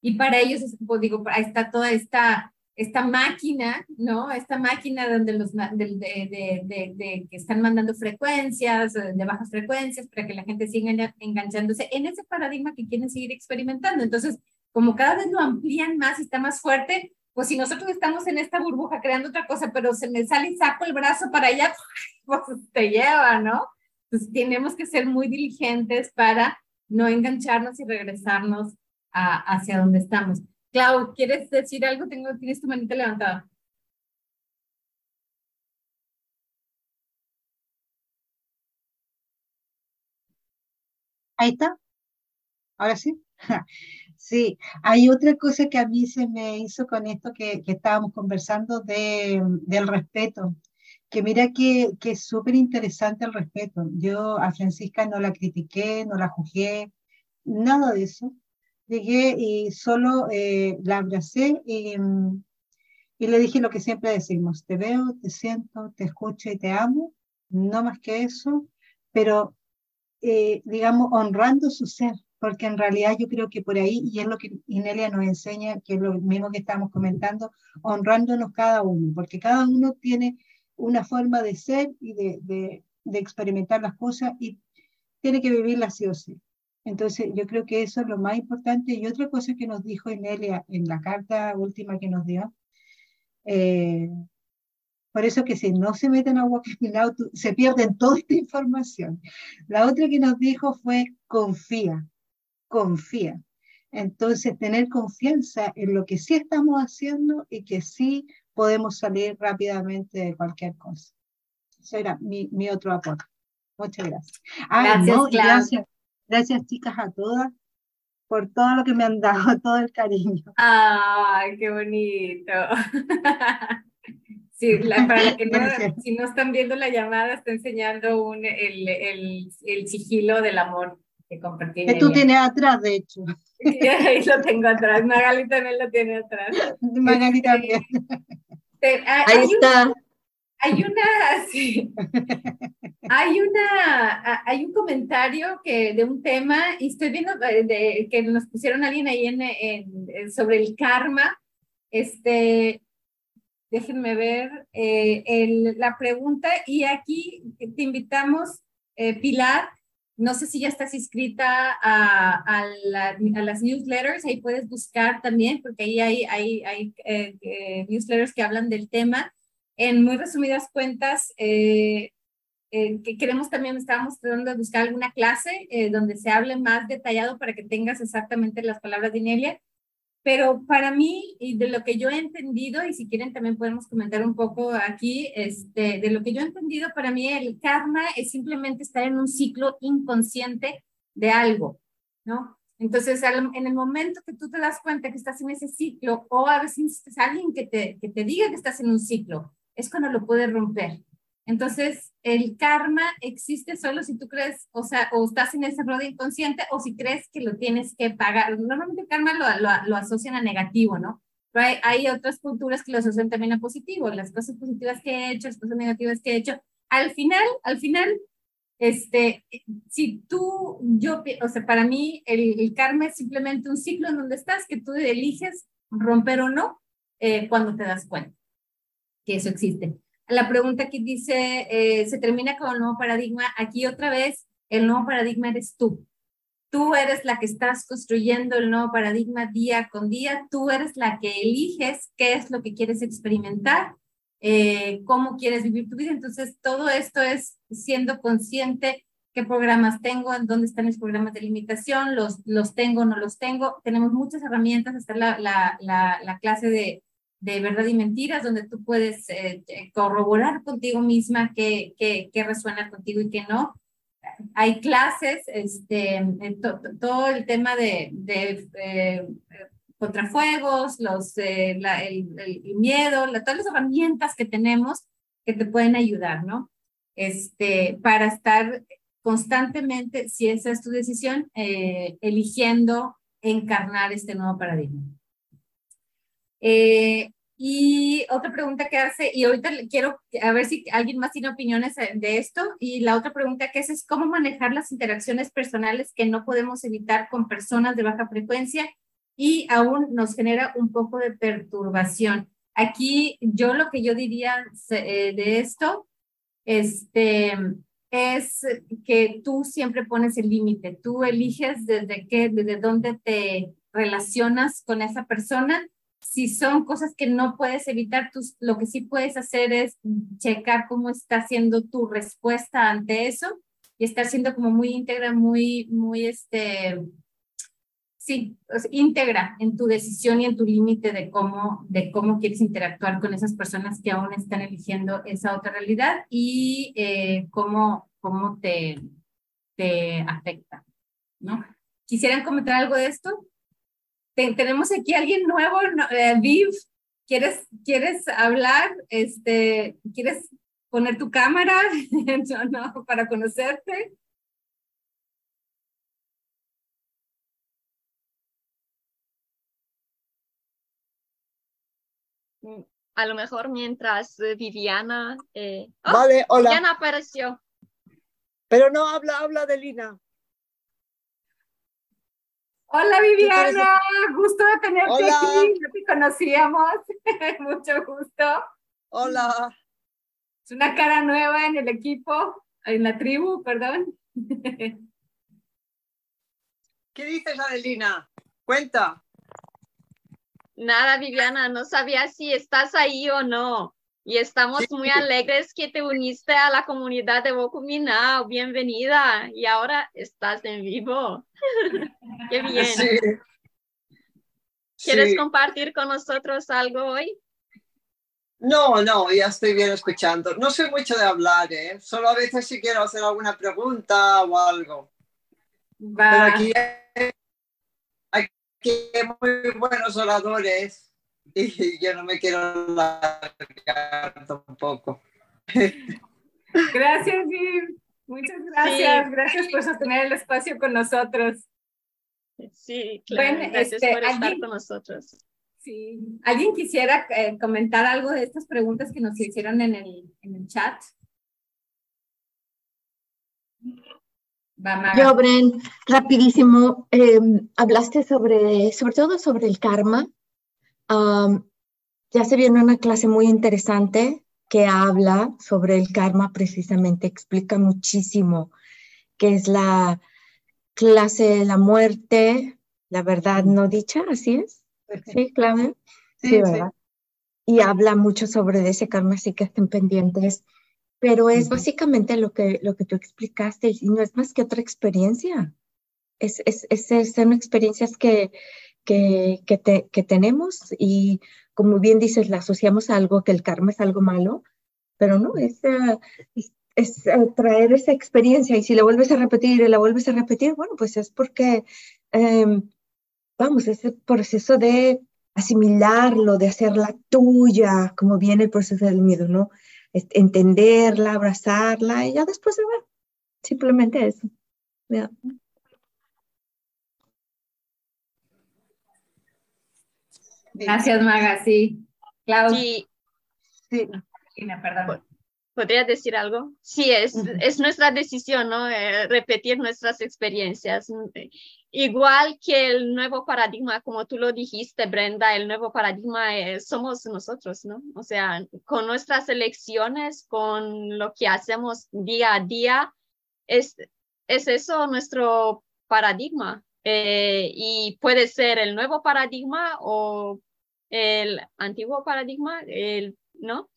y para ellos, pues, digo, ahí está toda esta, esta máquina, ¿no? Esta máquina donde los, de, de, de, de, que están mandando frecuencias, eh, de bajas frecuencias, para que la gente siga enganchándose en ese paradigma que quieren seguir experimentando. Entonces, como cada vez lo amplían más y está más fuerte, pues si nosotros estamos en esta burbuja creando otra cosa, pero se me sale y saco el brazo para allá, pues te lleva, ¿no? Entonces tenemos que ser muy diligentes para no engancharnos y regresarnos hacia donde estamos. Clau, ¿quieres decir algo? Tengo, tienes tu manita levantada. Ahí está. Ahora sí. Sí, hay otra cosa que a mí se me hizo con esto que, que estábamos conversando de, del respeto, que mira que, que es súper interesante el respeto. Yo a Francisca no la critiqué, no la juzgué, nada de eso. Llegué y solo eh, la abracé y, y le dije lo que siempre decimos, te veo, te siento, te escucho y te amo, no más que eso, pero eh, digamos, honrando su ser, porque en realidad yo creo que por ahí, y es lo que Inelia nos enseña, que es lo mismo que estamos comentando, honrándonos cada uno, porque cada uno tiene una forma de ser y de, de, de experimentar las cosas y tiene que vivirlas sí o sí. Entonces, yo creo que eso es lo más importante. Y otra cosa que nos dijo Inelia en la carta última que nos dio, eh, por eso que si no se meten a Walking Out, se pierden toda esta información. La otra que nos dijo fue confía confía. Entonces, tener confianza en lo que sí estamos haciendo y que sí podemos salir rápidamente de cualquier cosa. Eso era mi, mi otro aporte. Muchas gracias. gracias, gracias, gracias, chicas, a todas por todo lo que me han dado, todo el cariño. ¡Ay, qué bonito! Sí, la, para que no, si no están viendo la llamada, está enseñando un, el, el, el sigilo del amor que Que tú tienes atrás, de hecho. ahí lo tengo atrás. Magali también lo tiene atrás. Magali este, también. ahí está. Hay una, hay una, hay un comentario que de un tema y estoy viendo de, que nos pusieron alguien ahí en, en, sobre el karma. Este, déjenme ver eh, la pregunta y aquí te invitamos, eh, Pilar, no sé si ya estás inscrita a, las newsletters, ahí puedes buscar también, porque ahí hay, eh, eh, newsletters que hablan del tema. En muy resumidas cuentas, eh, que queremos también, estábamos tratando de buscar alguna clase donde se hable más detallado para que tengas exactamente las palabras de Inelia pero para mí, y de lo que yo he entendido, y si quieren también podemos comentar un poco aquí, este, de lo que yo he entendido, para mí el karma es simplemente estar en un ciclo inconsciente de algo, ¿no? Entonces, en el momento que tú te das cuenta que estás en ese ciclo, o a veces es alguien que te, que te diga que estás en un ciclo, es cuando lo puedes romper. Entonces, el karma existe solo si tú crees, o sea, o estás en ese rueda inconsciente o si crees que lo tienes que pagar. Normalmente el karma lo, lo, asocian a negativo, ¿no? Pero hay, hay, otras culturas que lo asocian también a positivo. Las cosas positivas que he hecho, las cosas negativas que he hecho. Al final, al final, este, si tú, yo, o sea, para mí el, el karma es simplemente un ciclo en donde estás que tú eliges romper o no eh, cuando te das cuenta que eso existe la pregunta que dice, eh, se termina con el nuevo paradigma. Aquí otra vez, el nuevo paradigma eres tú. Tú eres la que estás construyendo el nuevo paradigma día con día. Tú eres la que eliges qué es lo que quieres experimentar, eh, cómo quieres vivir tu vida. Entonces, todo esto es siendo consciente qué programas tengo, en dónde están mis programas de limitación, los, los tengo, no los tengo. Tenemos muchas herramientas, está la, la, la, la clase de de verdad y mentiras, donde tú puedes eh, eh, corroborar contigo misma qué, qué, resuena contigo y qué no. Hay clases, este, todo el tema de, de eh, contrafuegos, los, el, miedo, todas las herramientas que tenemos que te pueden ayudar, ¿no? Este, para estar constantemente, si esa es tu decisión, eligiendo encarnar este nuevo paradigma. Eh, y otra pregunta que hace, y ahorita quiero a ver si alguien más tiene opiniones de esto, y la otra pregunta que hace es cómo manejar las interacciones personales que no podemos evitar con personas de baja frecuencia y aún nos genera un poco de perturbación. Aquí yo lo que yo diría eh, de esto este, es que tú siempre pones el límite, tú eliges desde qué, desde dónde te relacionas con esa persona si son cosas que no puedes evitar, tú, lo que sí puedes hacer es checar cómo está siendo tu respuesta ante eso y estar siendo como muy íntegra, muy, muy, este, sí, íntegra en tu decisión y en tu límite de cómo, de cómo quieres interactuar con esas personas que aún están eligiendo esa otra realidad y eh, cómo, cómo te, te afecta, ¿no? ¿Quisieran comentar algo de esto? Tenemos aquí a alguien nuevo, eh, Viv, ¿quieres, ¿quieres hablar? Este, ¿Quieres poner tu cámara no, para conocerte? Mm, a lo mejor mientras eh, Viviana... Eh... Oh, vale, hola. Viviana apareció. Pero no habla, habla de Lina. Hola Viviana, gusto de tenerte aquí, no te conocíamos, mucho gusto. Hola. Es una cara nueva en el equipo, en la tribu, perdón. ¿Qué dices, Adelina? Cuenta. Nada, Viviana, no sabía si estás ahí o no. Y estamos muy alegres que te uniste a la comunidad de Bokumina. Bienvenida. Y ahora estás en vivo. Qué bien. ¿Quieres compartir con nosotros algo hoy? No, no, ya estoy bien escuchando. No soy mucho de hablar, ¿eh? Solo a veces si quiero hacer alguna pregunta o algo. Pero aquí hay, muy buenos oradores y yo no me quiero largar tampoco. Gracias, Viv. Muchas gracias. Gracias por sostener el espacio con nosotros. Sí, claro. gracias este, por estar con nosotros. Sí. ¿Alguien quisiera eh, comentar algo de estas preguntas que nos hicieron en el, en el chat? Yo, Bren, rapidísimo, em, hablaste sobre, sobre todo sobre el karma. Ya se viene una clase muy interesante que habla sobre el karma, precisamente explica muchísimo qué es la clase de la muerte, la verdad no dicha, así es. Sí, clave. Sí, ¿verdad? Y habla mucho sobre ese karma, así que estén pendientes. Pero es básicamente lo que, lo que tú explicaste y no es más que otra experiencia. Es, es, es son experiencias que, que, que, que tenemos y como bien dices, la asociamos a algo, que el karma es algo malo, pero no, es, uh, es, traer esa experiencia y si la vuelves a repetir y la vuelves a repetir, bueno, pues es porque em, vamos, ese proceso de asimilarlo, de hacerla tuya, como viene el proceso del miedo, ¿no? Entenderla, abrazarla y ya después se va. Simplemente eso. Gracias, Maga, sí. Claudia. Sí. sí. Perdón. ¿Podría decir algo? Sí, es, es nuestra decisión, ¿no? Eh, repetir nuestras experiencias. Igual que el nuevo paradigma, como tú lo dijiste, Brenda, el nuevo paradigma somos nosotros, ¿no? O sea, con nuestras elecciones, con lo que hacemos día a día, es, es eso nuestro paradigma. Eh, y puede ser el nuevo paradigma o el antiguo paradigma, el, ¿no?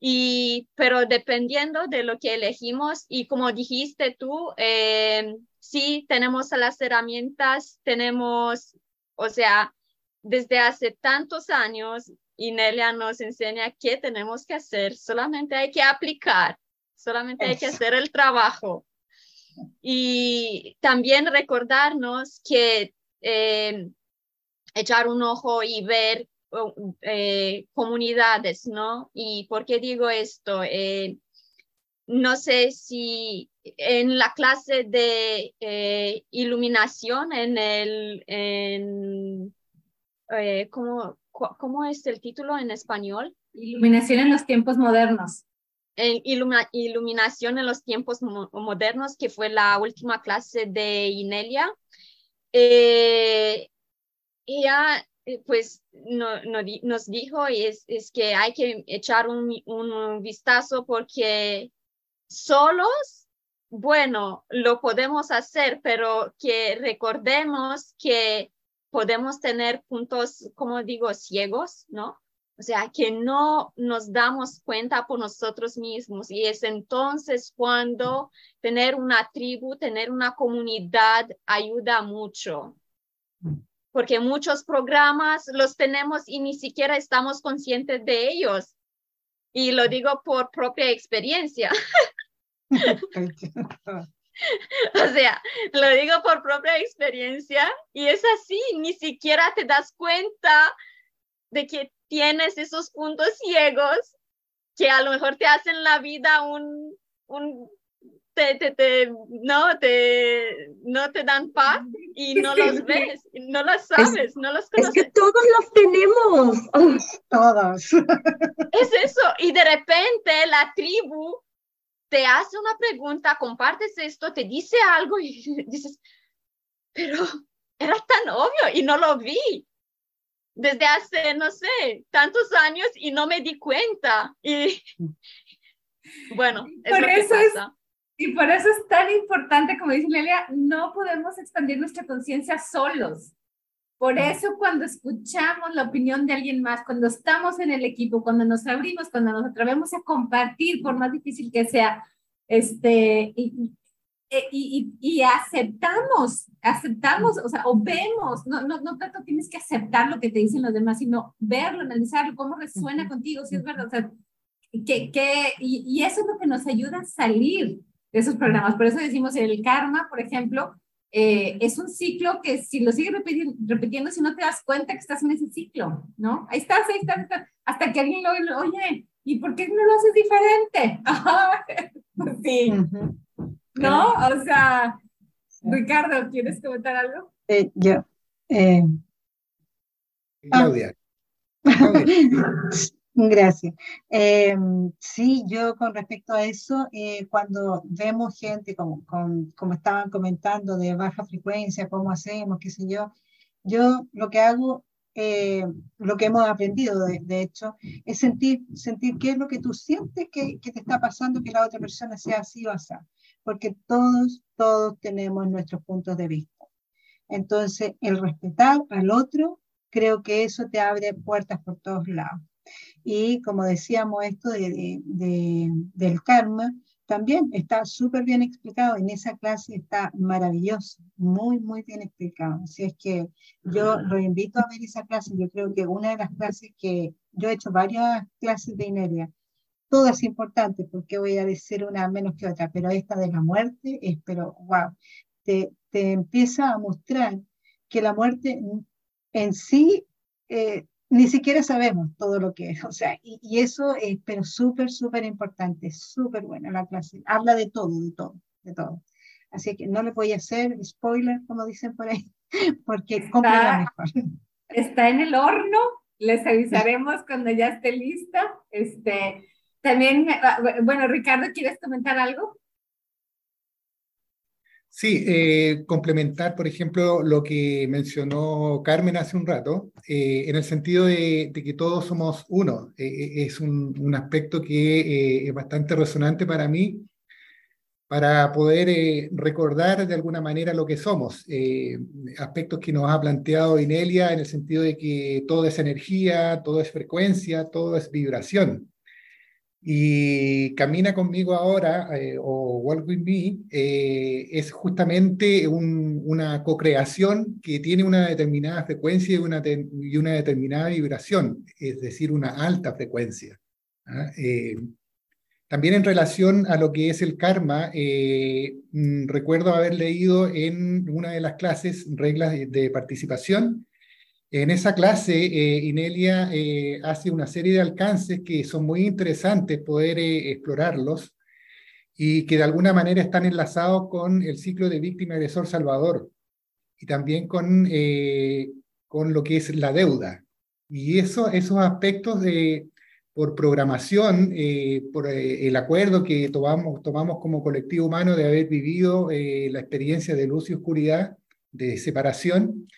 Y, pero dependiendo de lo que elegimos y como dijiste tú, eh, sí tenemos las herramientas, tenemos, o sea, desde hace tantos años, Inelia nos enseña qué tenemos que hacer, solamente hay que aplicar, solamente hay que hacer el trabajo. Y también recordarnos que eh, echar un ojo y ver eh, comunidades, ¿no? ¿Y por qué digo esto? Eh, no sé si en la clase de iluminación, en el, en, ¿cómo, ¿cómo, es el título en español? Iluminación en los tiempos modernos. En iluminación en los tiempos modernos, que fue la última clase de Inelia. ella eh, pues no, nos dijo es, que hay que echar un, vistazo porque solos, bueno, lo podemos hacer, pero que recordemos que podemos tener puntos, como digo, ciegos, ¿no? O sea, que no nos damos cuenta por nosotros mismos. Y es entonces cuando tener una tribu, tener una comunidad ayuda mucho. Porque muchos programas los tenemos y ni siquiera estamos conscientes de ellos. Y lo digo por propia experiencia. o sea, lo digo por propia experiencia y es así, ni siquiera te das cuenta de que tienes esos puntos ciegos que a lo mejor te hacen la vida un, un te, te, no, te, no te dan paz y no los ves, no los sabes, no los conoces. Es que todos los tenemos, todos. Es eso, y de repente la tribu te hace una pregunta, compartes esto, te dice algo y dices, pero era tan obvio y no lo vi desde hace, no sé, tantos años y no me di cuenta. Y bueno, es por eso Es, y por eso es tan importante, como dice Lelia, no podemos expandir nuestra conciencia solos. Por eso cuando escuchamos la opinión de alguien más, cuando estamos en el equipo, cuando nos abrimos, cuando nos atrevemos a compartir, por más difícil que sea, este, y, y, y, aceptamos, aceptamos, o sea, o vemos, no, no, no tanto tienes que aceptar lo que te dicen los demás, sino verlo, analizarlo, cómo resuena contigo, si es verdad, o sea, que, que, y, y, eso es lo que nos ayuda a salir de esos programas. Por eso decimos el karma, por ejemplo, eh, es un ciclo que si lo sigues repitiendo, repitiendo, si no te das cuenta que estás en ese ciclo, ¿no? Ahí estás, ahí estás, hasta que alguien lo, oye, ¿y por qué no lo haces diferente? sí. ¿No? O sea, Ricardo, ¿quieres comentar algo? Eh, yo. Eh, Claudia. Gracias. Eh, sí, yo con respecto a eso, eh, cuando vemos gente, como, como estaban comentando, de baja frecuencia, cómo hacemos, qué sé yo, yo lo que hago, eh, lo que hemos aprendido, de, hecho, es sentir, sentir qué es lo que tú sientes que, que, te está pasando, que la otra persona sea así o así porque todos, todos tenemos nuestros puntos de vista. Entonces, el respetar al otro, creo que eso te abre puertas por todos lados. Y como decíamos, esto de, del karma también está súper bien explicado. En esa clase está maravilloso, muy, muy bien explicado. Así es que yo lo invito a ver esa clase. Yo creo que una de las clases que yo he hecho varias clases de Ineria todas importantes, porque voy a decir una menos que otra, pero esta de la muerte es, pero wow, te, te empieza a mostrar que la muerte en sí eh, ni siquiera sabemos todo lo que es, o sea, y, y eso es, pero súper, súper importante, súper buena la clase, habla de todo, de todo, de todo. Así que no le voy a hacer spoiler, como dicen por ahí, porque compra mejor. Está en el horno, les avisaremos cuando ya esté lista. Este, también, ah, bueno, Ricardo, ¿quieres comentar algo? Sí, eh, complementar, por ejemplo, lo que mencionó Carmen hace un rato, eh, en el sentido de, que todos somos uno. Eh, es un, un, aspecto que es bastante resonante para mí, para poder recordar de alguna manera lo que somos. aspectos que nos ha planteado Inelia en el sentido de que todo es energía, todo es frecuencia, todo es vibración. Y Camina conmigo ahora, eh, o Walk with Me, eh, es justamente una co-creación que tiene una determinada frecuencia y una, y una determinada vibración, es decir, una alta frecuencia. ¿ah? Eh, también en relación a lo que es el karma, mm, recuerdo haber leído en una de las clases reglas de participación en esa clase, eh, Inelia eh, hace una serie de alcances que son muy interesantes poder eh, explorarlos y que de alguna manera están enlazados con el ciclo de víctima-agresor salvador y también con, con lo que es la deuda. Y eso, esos aspectos de, por programación, por el acuerdo que tomamos, tomamos como colectivo humano de haber vivido la experiencia de luz y oscuridad, de separación,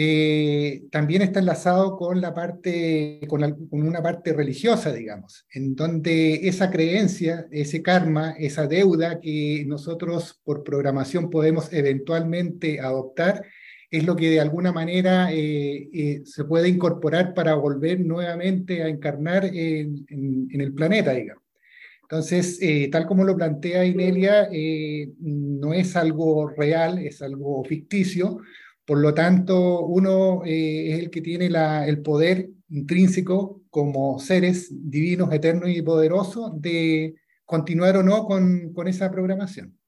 eh, también está enlazado con, la parte, con, una parte religiosa, digamos, en donde esa creencia, ese karma, esa deuda que nosotros por programación podemos eventualmente adoptar, es lo que de alguna manera eh, eh, se puede incorporar para volver nuevamente a encarnar en, el planeta, digamos. Entonces, eh, tal como lo plantea Inelia, no es algo real, es algo ficticio, por lo tanto, uno es el que tiene la, el poder intrínseco como seres divinos, eternos y poderosos de continuar o no con, con esa programación.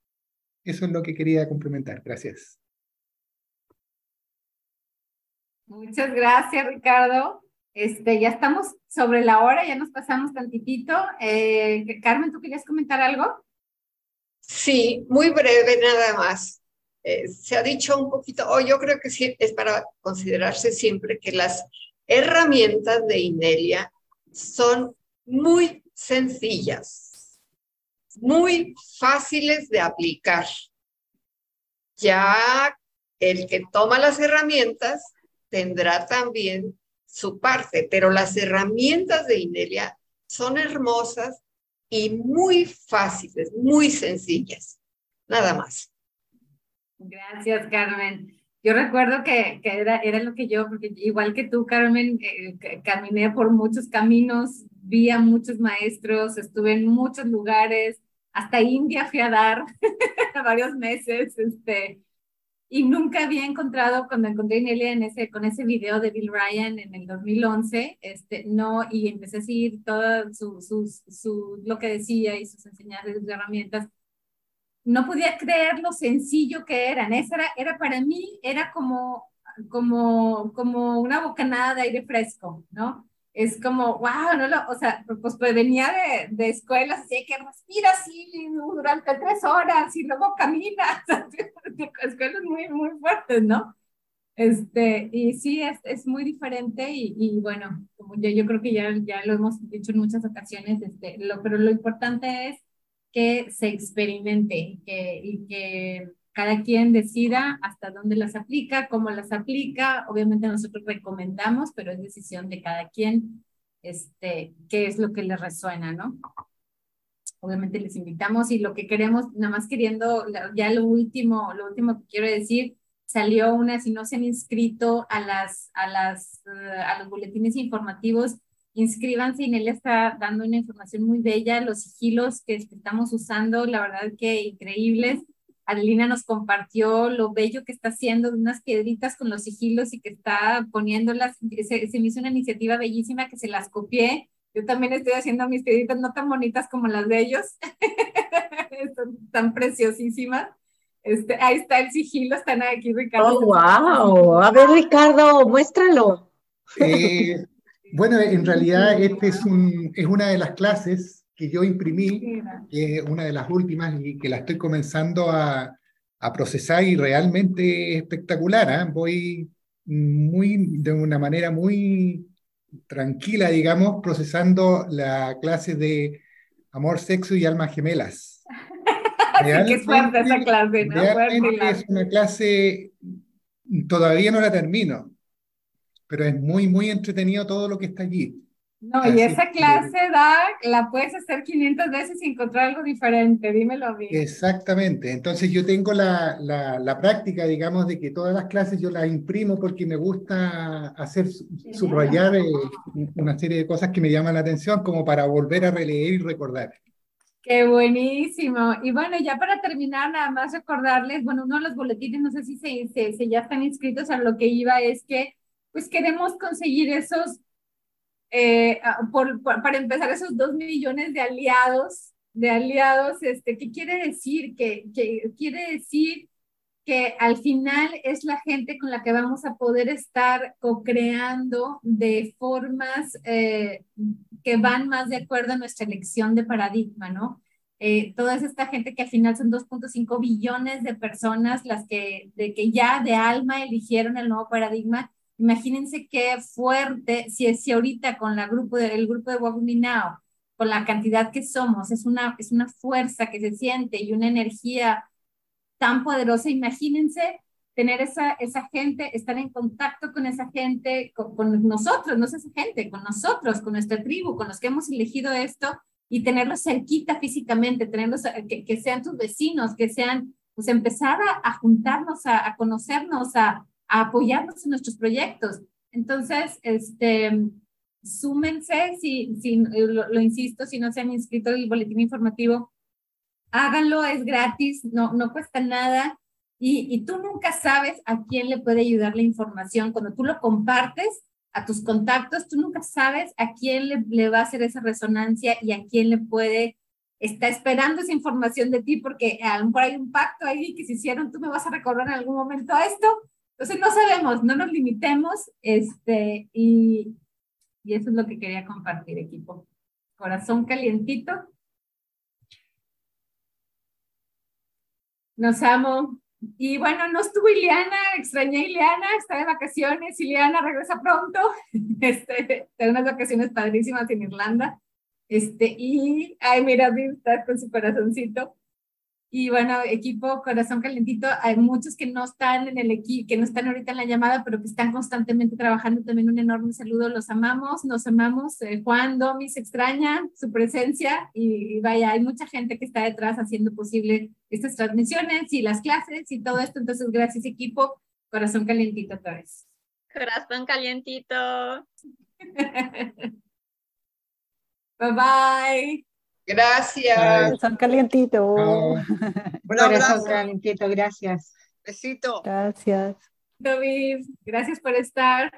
Eso es lo que quería complementar. Gracias. Muchas gracias, Ricardo. Este, ya estamos sobre la hora, ya nos pasamos tantitito. Eh, Carmen, ¿tú querías comentar algo? Sí, muy breve nada más. Eh, se ha dicho un poquito, o yo creo que sí, es para considerarse siempre que las herramientas de Inelia son muy sencillas, muy fáciles de aplicar. Ya el que toma las herramientas tendrá también su parte, pero las herramientas de Inelia son hermosas y muy fáciles, muy sencillas. Nada más. Gracias, Carmen. Yo recuerdo que, que era, era, lo que yo, porque igual que tú, Carmen, eh, caminé por muchos caminos, vi a muchos maestros, estuve en muchos lugares, hasta India fui a dar varios meses, este, y nunca había encontrado, cuando encontré a Nelia en ese, con ese video de Bill Ryan en el 2011, este, no, y empecé a seguir todo su, su, su, lo que decía y sus enseñanzas, sus herramientas, no podía creer lo sencillo que eran. Esa era, era para mí, era como, como, como una bocanada de aire fresco, ¿no? es como, wow, no lo, o sea, pues, pues venía de, de escuelas así que respira así durante tres horas y luego camina, escuelas muy, muy fuertes, ¿no? Este, y sí, es, es muy diferente y, y bueno, como yo, yo creo que ya, ya lo hemos dicho en muchas ocasiones, este, lo, pero lo importante es que se experimente que, y que cada quien decida hasta dónde las aplica, cómo las aplica. Obviamente nosotros recomendamos, pero es decisión de cada quien este, qué es lo que le resuena, ¿no? Obviamente les invitamos y lo que queremos, nada más queriendo, ya lo último, lo último que quiero decir, salió una, si no se han inscrito a, las, a, las, eh, a los boletines informativos, inscríbanse y él está dando una información muy bella, los sigilos que estamos usando, la verdad que increíbles Adelina nos compartió lo bello que está haciendo, unas piedritas con los sigilos y que está poniéndolas. Se, se me hizo una iniciativa bellísima que se las copié. Yo también estoy haciendo mis piedritas no tan bonitas como las de ellos, son tan preciosísimas. Este, ahí está el sigilo, están aquí, Ricardo. ¡Oh, wow! A ver, Ricardo, muéstralo. Eh, bueno, en realidad este es, un, es una de las clases que yo imprimí, que es una de las últimas y que la estoy comenzando a, a procesar y realmente espectacular. ¿eh? Voy muy, de una manera muy tranquila, digamos, procesando la clase de amor, sexo y almas gemelas. Así que fuerte esa clase, ¿no? Realmente es una clase, todavía no la termino, pero es muy, muy entretenido todo lo que está allí. No, y esa clase da, la puedes hacer 500 veces y encontrar algo diferente, dímelo a mí. Exactamente, entonces yo tengo la, la, práctica, digamos, de que todas las clases yo las imprimo porque me gusta hacer, subrayar eh, una serie de cosas que me llaman la atención como para volver a releer y recordar. Qué buenísimo. Y bueno, ya para terminar, nada más recordarles, bueno, uno de los boletines, no sé si se, se, se ya están inscritos a lo que iba, es que pues queremos conseguir esos eh, ah, por, para empezar esos dos millones de aliados, de aliados, este, ¿qué quiere decir? Que, quiere decir que al final es la gente con la que vamos a poder estar co-creando de formas eh, que van más de acuerdo a nuestra elección de paradigma, ¿no? Eh, toda esta gente que al final son 2.5 billones de personas las que, de que ya de alma eligieron el nuevo paradigma Imagínense qué fuerte, si, si ahorita con el grupo de Wabuminao, con la cantidad que somos, es una, es una fuerza que se siente y una energía tan poderosa. Imagínense tener esa, esa gente, estar en contacto con esa gente, con, nosotros, no es esa gente, con nosotros, con nuestra tribu, con los que hemos elegido esto y tenerlos cerquita físicamente, tenerlos, que, que sean tus vecinos, que sean, pues empezar a, juntarnos, a conocernos, a, a apoyarnos en nuestros proyectos. Entonces, este, súmense, si, si lo, lo, insisto, si no se han inscrito el boletín informativo, háganlo, es gratis, no, no cuesta nada. Y, y, tú nunca sabes a quién le puede ayudar la información. Cuando tú lo compartes a tus contactos, tú nunca sabes a quién le, le va a hacer esa resonancia y a quién le puede, está esperando esa información de ti, porque a lo mejor hay un pacto ahí que se hicieron, tú me vas a recordar en algún momento esto. Entonces no sabemos, no nos limitemos, este, y, y eso es lo que quería compartir, equipo. Corazón calientito. Nos amo. Y bueno, no estuvo Ileana, extrañé a Ileana, está de vacaciones, Ileana regresa pronto, este, tiene unas vacaciones padrísimas en Irlanda. Este, y, ay, mira, está con su corazoncito. Y bueno, equipo Corazón Calentito, hay muchos que no están en el equipo, que no están ahorita en la llamada, pero que están constantemente trabajando. También un enorme saludo, los amamos, nos amamos. Eh, Juan, Domi, se extraña su presencia y, vaya, hay mucha gente que está detrás haciendo posible estas transmisiones y las clases y todo esto. Entonces, gracias equipo, Corazón Calentito otra vez. Corazón Calientito. bye bye. Gracias. Son calientitos. Un abrazo. calientito, gracias. Besito. Gracias. David, gracias por estar.